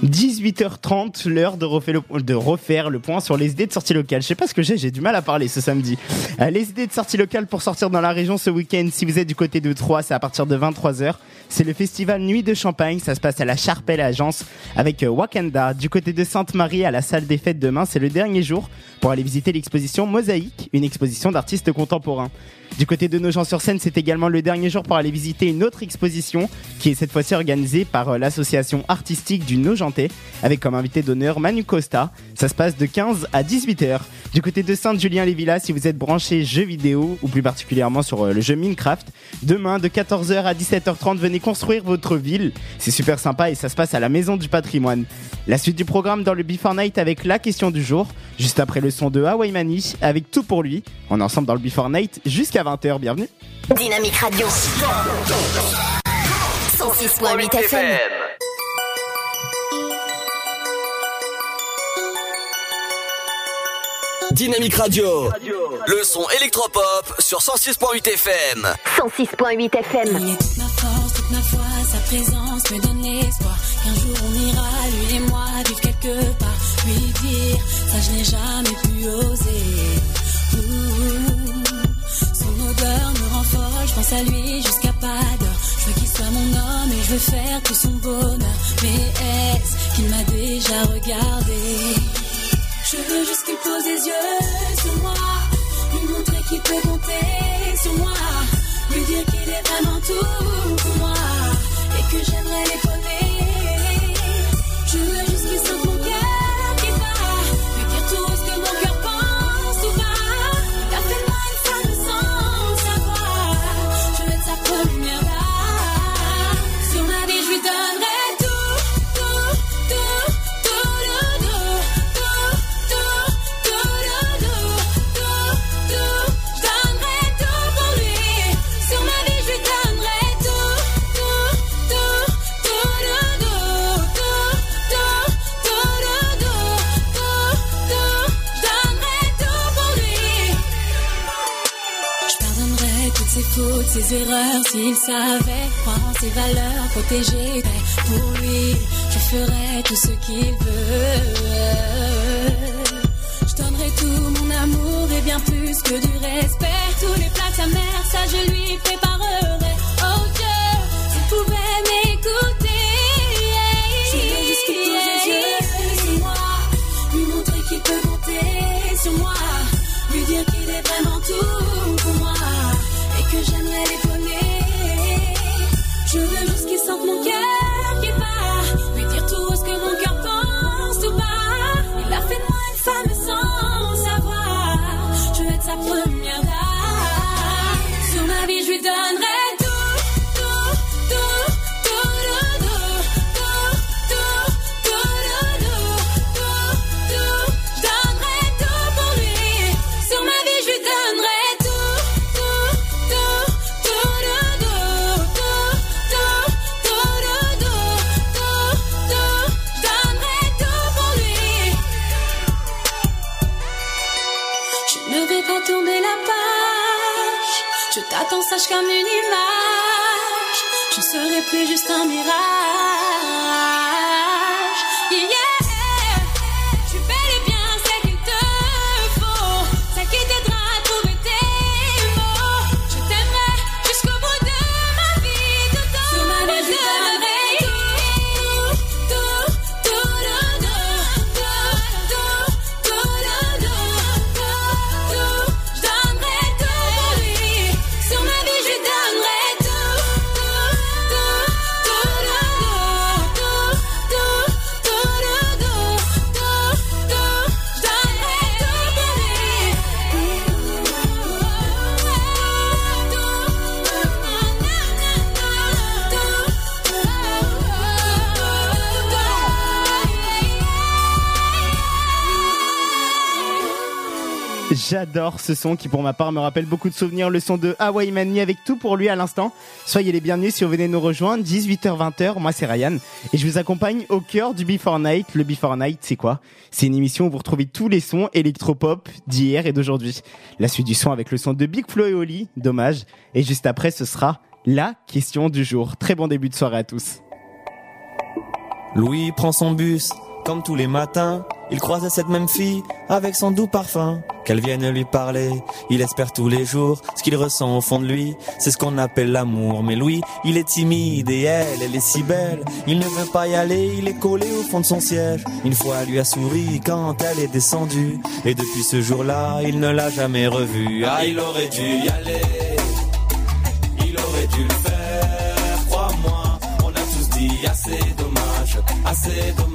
18h30, l'heure de, refaire le- de refaire le point sur les idées de sortie locale. Je sais pas ce que j'ai, j'ai du mal à parler ce samedi. Euh, les idées de sortie locale pour sortir dans la région ce week-end, si vous êtes du côté de Troyes, c'est à partir de 23h. C'est le festival Nuit de Champagne, ça se passe à la Charpelle Agence avec euh, Wakanda. Du côté de Sainte-Marie à la salle des fêtes demain, c'est le dernier jour pour aller visiter l'exposition Mosaïque, une exposition d'artistes contemporains. Du côté de Nogent-sur-Seine, c'est également le dernier jour pour aller visiter une autre exposition qui est cette fois-ci organisée par euh, l'association artistique du Nogentais avec comme invité d'honneur Manu Costa. Ça se passe de 15 à 18h. Du côté de Saint-Julien-les-Villas, si vous êtes branché jeux vidéo ou plus particulièrement sur euh, le jeu Minecraft, demain de 14h à 17h30, venez construire votre ville. C'est super sympa et ça se passe à la Maison du Patrimoine. La suite du programme dans le Before Night avec la question du jour, juste après le son de Hawaii Mani avec tout pour lui. On est ensemble dans le Before Night jusqu'à 20h. Bienvenue. Dynamique Radio. 106.8 FM. Dynamique Radio. Le son électropop sur 106.8 FM. 106.8 FM. Il est toute ma force, toute ma foi, sa présence me donne l'espoir qu'un jour on ira, lui et moi, vivre quelque part, lui dire, ça je n'ai jamais pu oser. Pense à lui jusqu'à pas d'heure. Je veux qu'il soit mon homme et je veux faire tout son bonheur. Mais est-ce qu'il m'a déjà regardé? Je veux juste qu'il pose les yeux sur moi, lui montrer qu'il peut compter sur moi, lui dire qu'il est vraiment tout pour moi et que j'aimerais l'épauler. Ses erreurs s'il savait croire en ses valeurs, protéger pour lui. Je ferais tout ce qu'il veut. Je donnerai tout mon amour et bien plus que du respect. Tous les plats de sa mère, ça je lui préparerai. Oh Dieu, s'il pouvait m'écouter. Je veux juste qu'il les yeux moi, lui montrer qu'il peut compter sur moi, lui dire qu'il est vraiment tout mon cœur qui bat. Lui dire tout ce que mon cœur pense ou pas. Il a fait de moi une femme sans savoir. Je vais être sa première dame. Sur ma vie, je lui donnerai. J'adore ce son qui pour ma part me rappelle beaucoup de souvenirs, le son de Hawaii Mani avec tout pour lui à l'instant. Soyez les bienvenus si vous venez nous rejoindre, 18h-20h, moi c'est Ryan et je vous accompagne au cœur du Before Night. Le Before Night c'est quoi? C'est une émission où vous retrouvez tous les sons électropop d'hier et d'aujourd'hui. La suite du son avec le son de Big Flo et Oli, dommage. Et juste après ce sera la question du jour. Très bon début de soirée à tous. Louis prend son bus, comme tous les matins. Il croise cette même fille avec son doux parfum. Qu'elle vienne lui parler, il espère tous les jours ce qu'il ressent au fond de lui. C'est ce qu'on appelle l'amour. Mais Louis, il est timide et elle, elle est si belle. Il ne veut pas y aller, il est collé au fond de son siège. Une fois, elle lui a souri quand elle est descendue. Et depuis ce jour-là, il ne l'a jamais revue. Ah, il aurait dû y aller. Il aurait dû le faire, crois-moi. On a tous dit assez dommage, assez dommage.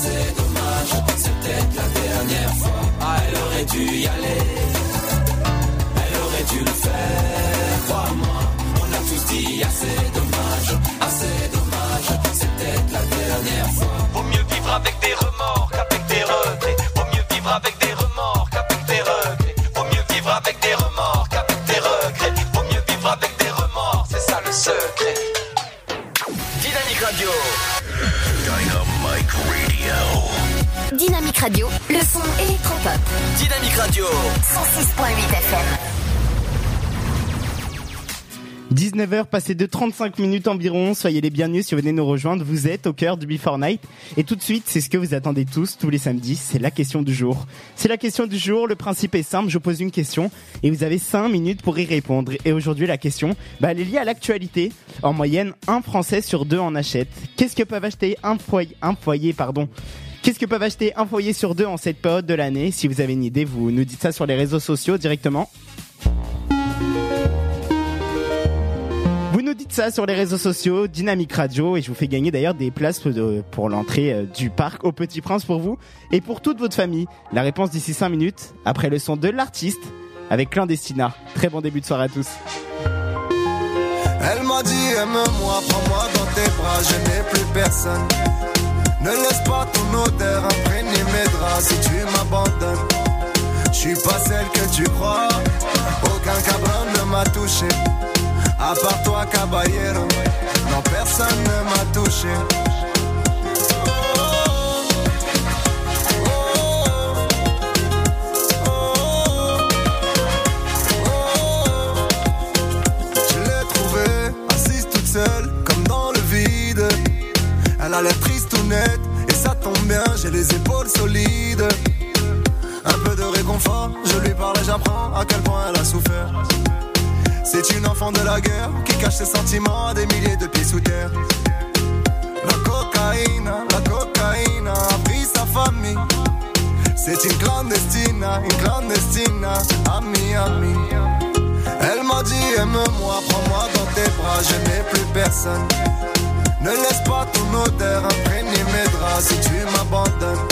assez dommage. C'est peut-être la dernière fois. Ah, elle aurait dû y aller. Elle aurait dû le faire, crois-moi. On a tous dit assez dommage, assez dommage. C'est peut-être la dernière fois. Vaut mieux vivre avec des Dynamique Radio, le son électropop. Dynamique Radio 106.8 FM. 19h passé de 35 minutes environ, soyez les bienvenus si vous venez nous rejoindre, vous êtes au cœur du Before Night et tout de suite c'est ce que vous attendez tous tous les samedis, c'est la question du jour. C'est la question du jour, le principe est simple, je pose une question et vous avez 5 minutes pour y répondre et aujourd'hui la question, bah, elle est liée à l'actualité, en moyenne un Français sur deux en achète. Qu'est-ce que peuvent acheter un foyer, pardon Qu'est-ce que peuvent acheter un foyer sur deux en cette période de l'année Si vous avez une idée, vous nous dites ça sur les réseaux sociaux directement. Vous nous dites ça sur les réseaux sociaux, Dynamique Radio, et je vous fais gagner d'ailleurs des places pour l'entrée euh, du parc au Petit Prince pour vous et pour toute votre famille. La réponse d'ici 5 minutes, après le son de l'artiste, avec Clandestina. Très bon début de soirée à tous. Elle m'a dit aime-moi, prends-moi dans tes bras, je n'ai plus personne. Ne laisse pas ton odeur imprégner mes draps si tu m'abandonnes. Je suis pas celle que tu crois, aucun cabron ne m'a touché. À part toi, caballero, non personne ne m'a touché. Je l'ai trouvée assise toute seule, comme dans le vide. Elle a l'air et ça tombe bien, j'ai les épaules solides. Un peu de réconfort, je lui parle et j'apprends à quel point elle a souffert. C'est une enfant de la guerre qui cache ses sentiments à des milliers de pieds sous terre. La cocaïne, la cocaïne a pris sa famille. C'est une clandestine, une clandestine, ami, ami. Elle m'a dit aime-moi, prends-moi dans tes bras, je n'ai plus personne. Ne laisse pas ton odeur imprégner mes draps si tu m'abandonnes.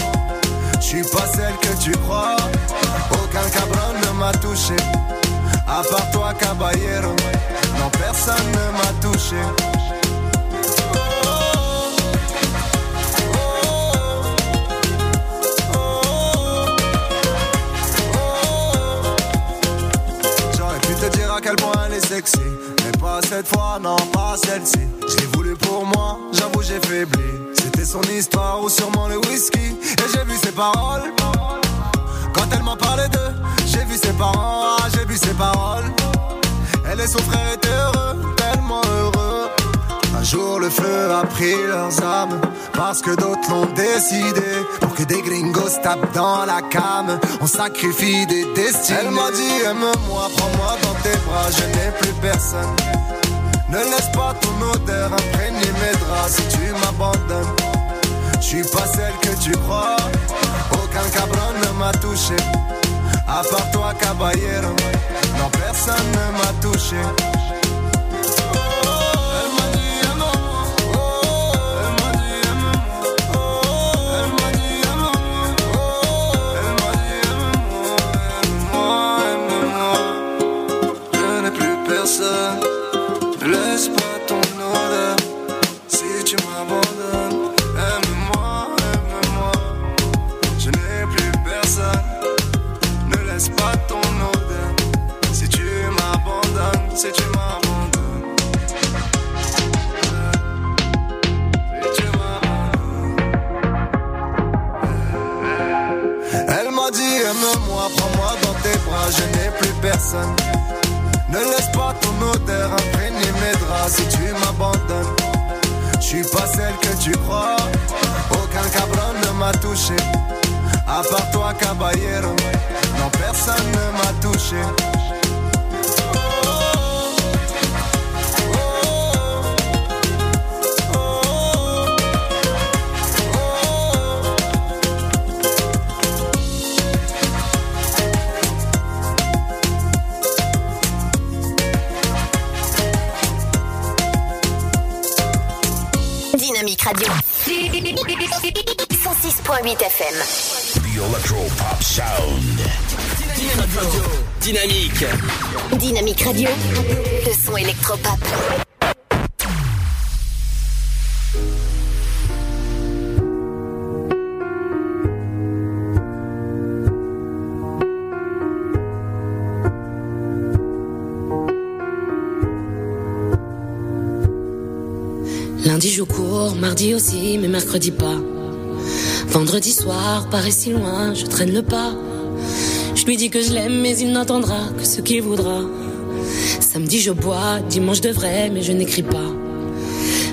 Je suis pas celle que tu crois, aucun cabron ne m'a touché. À part toi, caballero, non personne ne m'a touché. J'aurais pu te dire à quel point elle est sexy pas cette fois, non, pas celle-ci. Je l'ai voulu pour moi, j'avoue j'ai faibli. C'était son histoire ou sûrement le whisky. Et j'ai vu ses paroles. Quand elle m'en parlait d'eux J'ai vu ses parents, ah, j'ai vu ses paroles. Elle et son frère étaient heureux, tellement heureux un jour le feu a pris leurs âmes Parce que d'autres l'ont décidé. Pour que des gringos tapent dans la came On sacrifie des destinées. Elle m'a dit aime-moi, prends-moi dans tes bras Je n'ai plus personne. Ne laisse pas ton odeur imprégner mes draps Si tu m'abandonnes Je suis pas celle que tu crois. Aucun cabron ne m'a touché À part toi caballero. Non personne ne m'a touché Ne laisse pas ton odeur imprégner mes draps si tu m'abandonnes. Je suis pas celle que tu crois, aucun cabron ne m'a touché. À part toi, caballero, non personne ne m'a touché. 106.8 FM. The Electro Pop Sound. Dynamique Radio. Dynamique. Dynamique Radio. Le son électropop. Lundi je cours, mardi aussi, mais mercredi pas. Vendredi soir, paraît si loin, je traîne le pas. Je lui dis que je l'aime, mais il n'entendra que ce qu'il voudra. Samedi je bois, dimanche de vrai, mais je n'écris pas.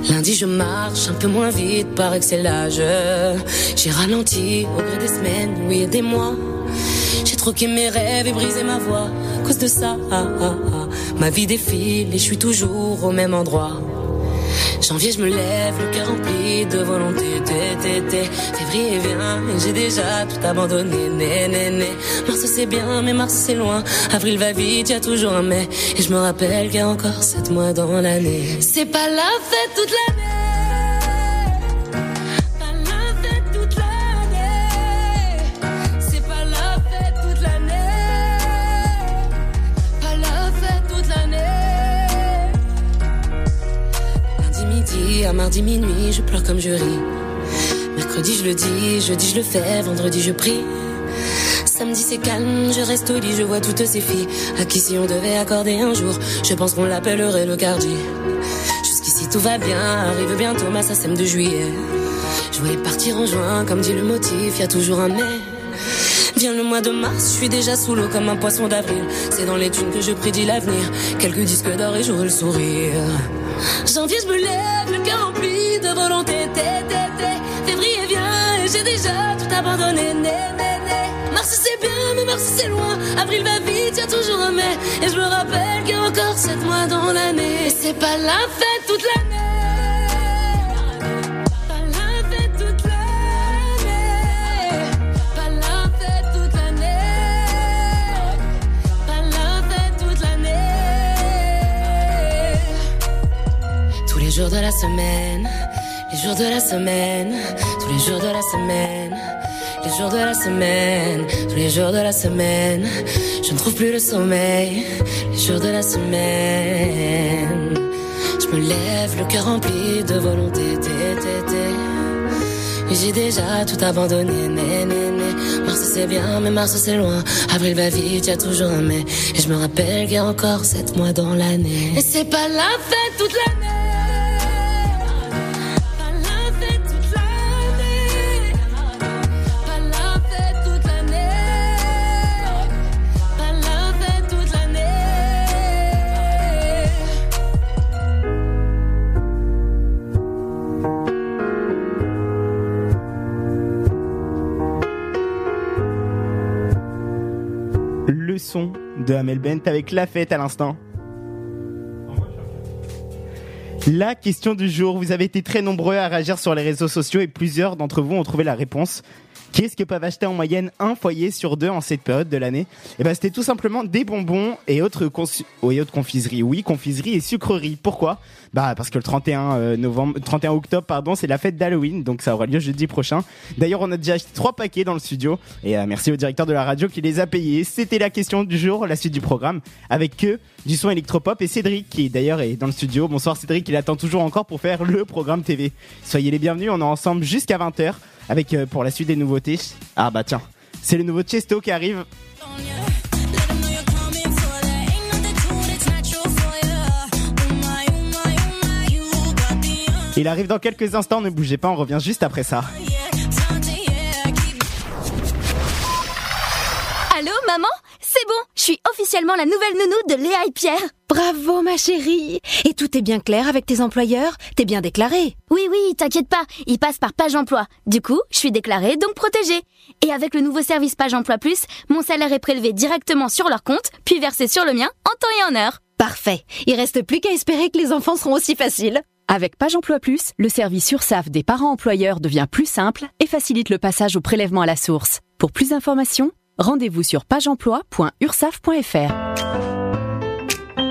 Lundi je marche un peu moins vite, paraît que c'est l'âge. J'ai ralenti au gré des semaines, oui et des mois. J'ai troqué mes rêves et brisé ma voix à cause de ça. ah, ah, ah. Ma vie défile et je suis toujours au même endroit. Janvier, je me lève, le cœur rempli de volonté. té, té, té. Et j'ai déjà tout abandonné. Né, né, né. Mars, c'est bien, mais mars, c'est loin. Avril va vite, y a toujours un mai. Et je me rappelle qu'il y a encore sept mois dans l'année. C'est pas la fête toute l'année. Pas la fête toute l'année. C'est pas la fête toute l'année. Pas la fête toute l'année. Lundi midi à mardi minuit, je pleure comme je ris. Mercredi je le dis, jeudi je le fais, vendredi je prie. Samedi c'est calme, je reste au lit, je vois toutes ces filles à qui si on devait accorder un jour, je pense qu'on l'appellerait le cardi. Jusqu'ici tout va bien, arrive bientôt ma SACEM de juillet. Je voulais partir en juin, comme dit le motif, y a toujours un mais. Vient le mois de mars, je suis déjà sous l'eau comme un poisson d'avril. C'est dans les thunes que je prédis l'avenir. Quelques disques d'or et j'aurai le sourire. Janvier, je me lève, le cœur rempli de volonté. Février vient et j'ai déjà tout abandonné. Né, né, né. Mars, c'est bien, mais mars, c'est loin. Avril va vite, y a toujours un mai. Et je me rappelle qu'il y a encore sept mois dans l'année. Et c'est pas la fête toute l'année. Jours de la semaine, les jours de la semaine, tous les jours de la semaine, les jours de la semaine, tous les jours de la semaine, je ne trouve plus le sommeil, les jours de la semaine. Je me lève, le cœur rempli de volonté, té, té, té. Et j'ai déjà tout abandonné, né, né, né. Mars c'est bien, mais mars c'est loin. Avril va vite, y a toujours un mai. Et je me rappelle qu'il y a encore sept mois dans l'année. Et c'est pas la fête toute l'année. De Amel Bent avec la fête à l'instant. La question du jour, vous avez été très nombreux à réagir sur les réseaux sociaux et plusieurs d'entre vous ont trouvé la réponse. Qu'est-ce que peuvent acheter en moyenne un foyer sur deux en cette période de l'année? Eh ben, c'était tout simplement des bonbons et autres, oh, et confiseries. Oui, confiseries et sucreries. Pourquoi? Bah parce que le 31 euh, novembre, 31 octobre, pardon, c'est la fête d'Halloween, donc ça aura lieu jeudi prochain. D'ailleurs, on a déjà acheté trois paquets dans le studio et euh, merci au directeur de la radio qui les a payés. C'était la question du jour, la suite du programme, avec que du son électropop et Cédric qui d'ailleurs est dans le studio. Bonsoir Cédric, il attend toujours encore pour faire le programme TV. Soyez les bienvenus, on est ensemble jusqu'à 20h avec euh, pour la suite des nouveautés. Ah bah tiens, c'est le nouveau Chesto qui arrive. Il arrive dans quelques instants, ne bougez pas, on revient juste après ça. Allô, maman? C'est bon, je suis officiellement la nouvelle nounou de Léa et Pierre. Bravo, ma chérie. Et tout est bien clair avec tes employeurs? T'es bien déclarée Oui, oui, t'inquiète pas, ils passent par Page Emploi. Du coup, je suis déclarée, donc protégée. Et avec le nouveau service Page Emploi Plus, mon salaire est prélevé directement sur leur compte, puis versé sur le mien en temps et en heure. Parfait. Il reste plus qu'à espérer que les enfants seront aussi faciles. Avec Page Emploi Plus, le service URSAF des parents employeurs devient plus simple et facilite le passage au prélèvement à la source. Pour plus d'informations, rendez-vous sur pageemploi.ursaf.fr.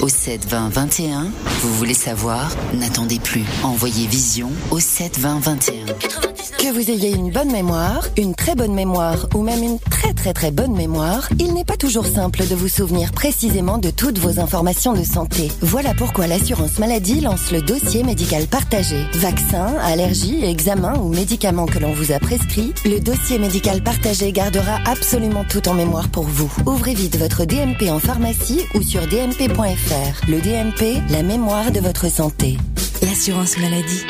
au 7 20 21. Vous voulez savoir? N'attendez plus. Envoyez Vision au 7 20 21. Que vous ayez une bonne mémoire, une très bonne mémoire ou même une très très très bonne mémoire, il n'est pas toujours simple de vous souvenir précisément de toutes vos informations de santé. Voilà pourquoi l'assurance maladie lance le dossier médical partagé. Vaccins, allergies, examens ou médicaments que l'on vous a prescrits, le dossier médical partagé gardera absolument tout en mémoire pour vous. Ouvrez vite votre DMP en pharmacie ou sur dmp.fr. Le DMP, la mémoire de votre santé. L'assurance maladie.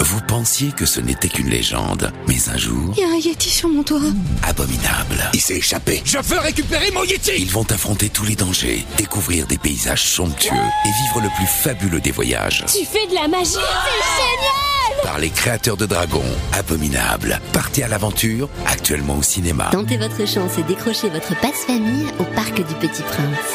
Vous pensiez que ce n'était qu'une légende, mais un jour, Il y a un Yeti sur mon toit. abominable. Il s'est échappé. Je veux récupérer mon Yeti Ils vont affronter tous les dangers, découvrir des paysages somptueux et vivre le plus fabuleux des voyages. Tu fais de la magie C'est génial Par les créateurs de dragons, Abominable. Partez à l'aventure, actuellement au cinéma. Tentez votre chance et décrochez votre passe-famille au Parc du Petit Prince.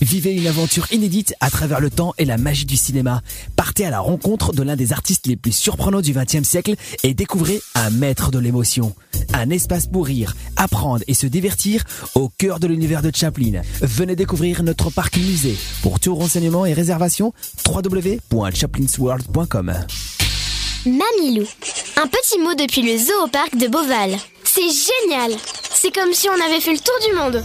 Vivez une aventure inédite à travers le temps et la magie du cinéma. Partez à la rencontre de l'un des artistes les plus surprenants du XXe siècle et découvrez un maître de l'émotion. Un espace pour rire, apprendre et se divertir au cœur de l'univers de Chaplin. Venez découvrir notre parc musée. Pour tout renseignement et réservation, www.chaplinsworld.com. Mamilou. Un petit mot depuis le zoo de Beauval. C'est génial C'est comme si on avait fait le tour du monde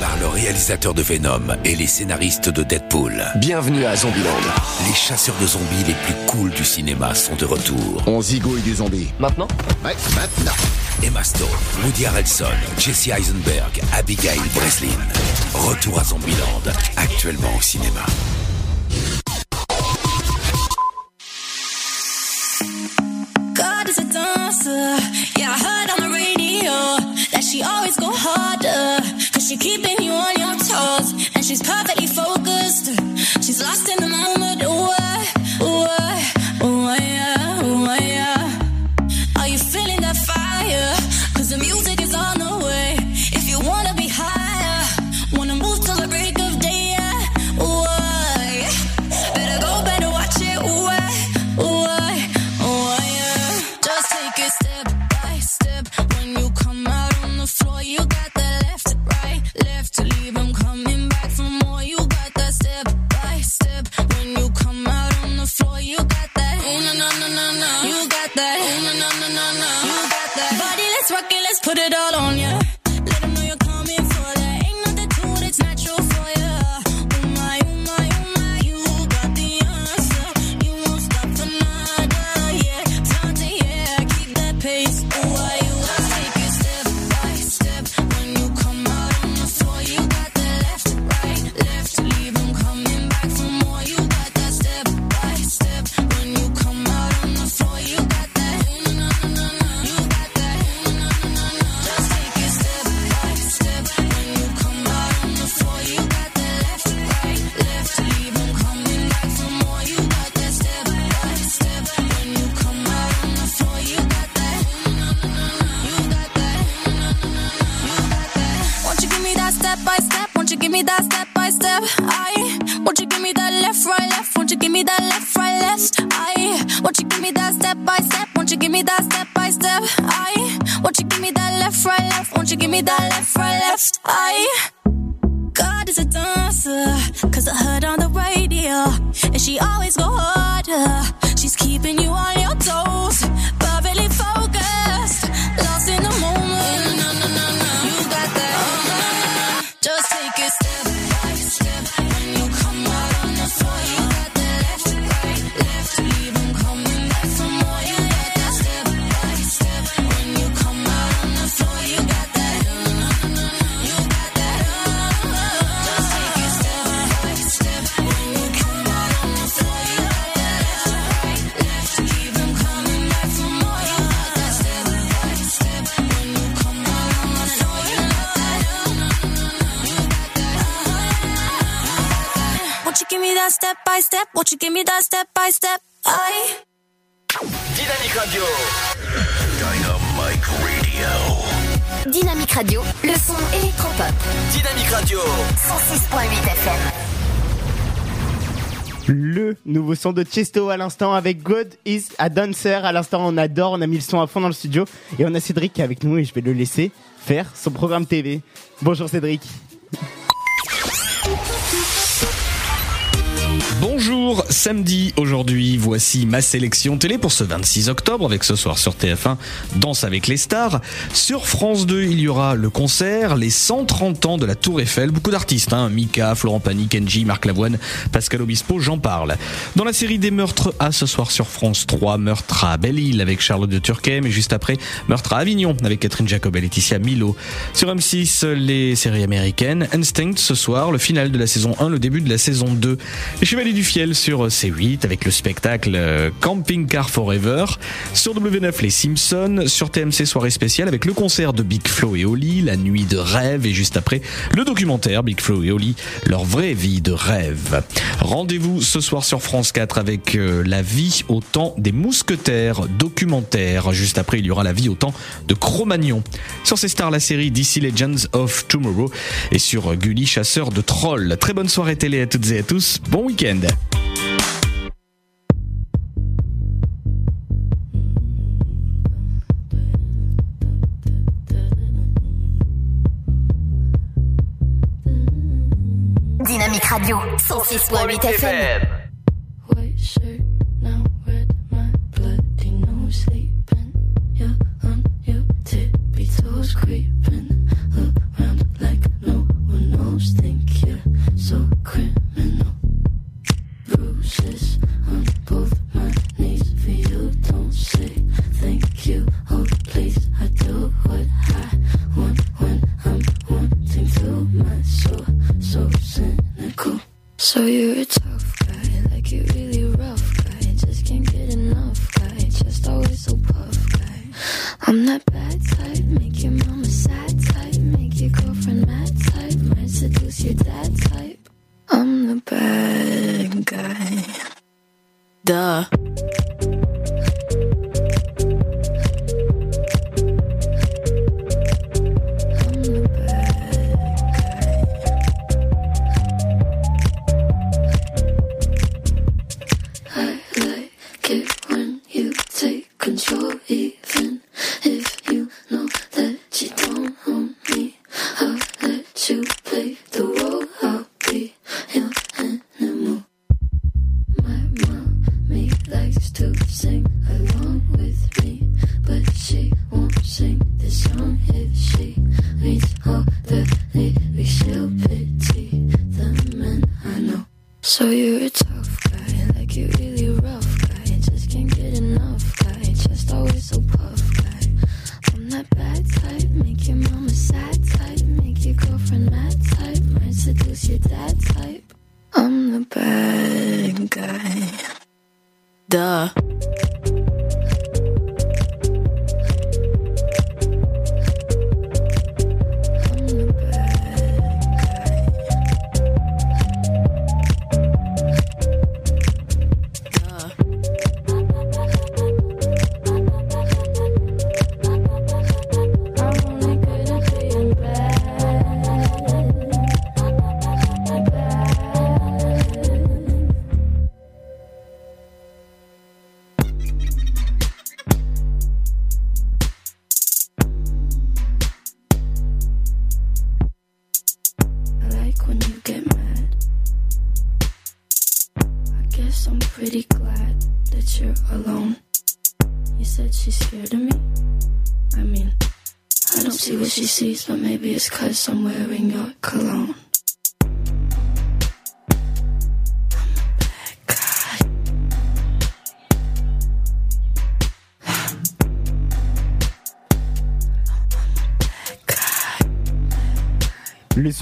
Par le réalisateur de Venom et les scénaristes de Deadpool. Bienvenue à Zombieland. Les chasseurs de zombies les plus cools du cinéma sont de retour. On zigouille des zombies. Maintenant Ouais, maintenant. Emma Stone, Woody Harrelson, Jesse Eisenberg, Abigail Breslin. Retour à Zombieland, actuellement au cinéma. God is a dancer. Yeah, I heard on the radio that she always go harder. She keeping you on your toes. And she's perfectly focused. She's lost in the moment. Ooh, Ooh, no, no, no, no, You got that. Body, let's rock it, let's put it all on ya. Let know you're coming for that. Ain't nothing natural for ya. Ooh, my, ooh, my, ooh, my. You got the answer. You won't stop for nada, yeah. To, keep that pace. You give me that step by step? I won't you give me that left, right, left? Won't you give me that left, right, left? I won't you give me that step by step? Won't you give me that step by step? I won't you give me that left, right, left? Won't you give me that left, right, left? I God is a dancer, cause I heard on the radio, and she always go harder. She's keeping you on that step by step? Won't you give me that step by step? I Dynamique Radio. Dynamique Radio. Dynamique Radio, le son électropop. Dynamique Radio. 106.8 FM. Le nouveau son de Chesto à l'instant avec God is a Dancer. À l'instant, on adore, on a mis le son à fond dans le studio. Et on a Cédric qui est avec nous et je vais le laisser faire son programme TV. Bonjour Cédric. Samedi aujourd'hui, voici ma sélection télé pour ce 26 octobre avec ce soir sur TF1 Danse avec les stars. Sur France 2, il y aura le concert, les 130 ans de la Tour Eiffel, beaucoup d'artistes, hein, Mika, Florent Pagny, Kenji, Marc Lavoine, Pascal Obispo, j'en parle. Dans la série des meurtres à ce soir sur France 3, meurtre à Belle-Île avec Charlotte de Turquet, mais juste après, meurtre à Avignon avec Catherine Jacob et Laetitia Milo. Sur M6, les séries américaines, Instinct ce soir, le final de la saison 1, le début de la saison 2. Les Chevaliers du Fiel sur C8 avec le spectacle euh, Camping Car Forever. Sur W9, les Simpsons. Sur TMC, soirée spéciale avec le concert de Big Flo et Oli, la nuit de rêve. Et juste après, le documentaire Big Flo et Oli, leur vraie vie de rêve. Rendez-vous ce soir sur France 4 avec euh, la vie au temps des mousquetaires, documentaire. Juste après, il y aura la vie au temps de Cro-Magnon. Sur ces stars, la série DC Legends of Tomorrow. Et sur euh, Gulli, chasseur de trolls. Très bonne soirée télé à toutes et à tous. Bon week-end. Radio, 106.8 FM. White shirt, now red, my bloody nose sleeping. You're on your tippy toes creeping So you're a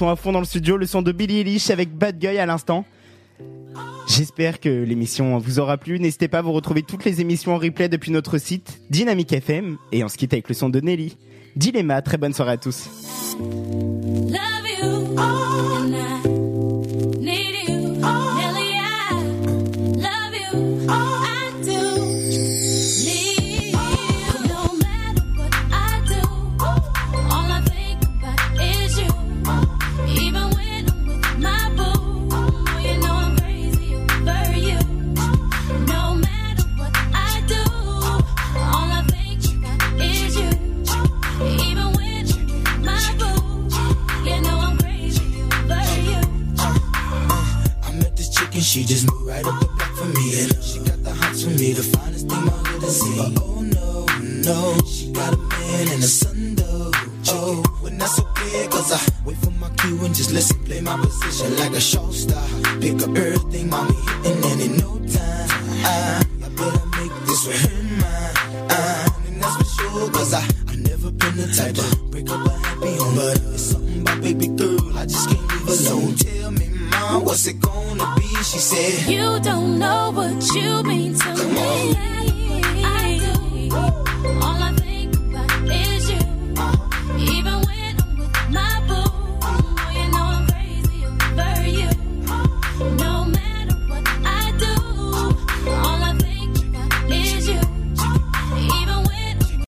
À fond dans le studio, le son de Billy Eilish avec Bad Guy à l'instant. J'espère que l'émission vous aura plu. N'hésitez pas à vous retrouver toutes les émissions en replay depuis notre site Dynamique FM. Et on se quitte avec le son de Nelly. Dilemma, très bonne soirée à tous. She just moved right up the block for me. And she got the hots for me, the finest thing my hood has seen. Oh no, no, she got a man and a son though. Oh, when that's okay, cause I wait for my cue and just listen, play my position like a show star. Pick up everything, mommy, and in no time, I, I better make this with her mine. Uh, and that's for sure, cause I, I never been the type to break up a happy home. But it's something about baby girl, I just can't leave alone. Tell me, mom, what's it gonna be? She said, You don't know what you mean to me.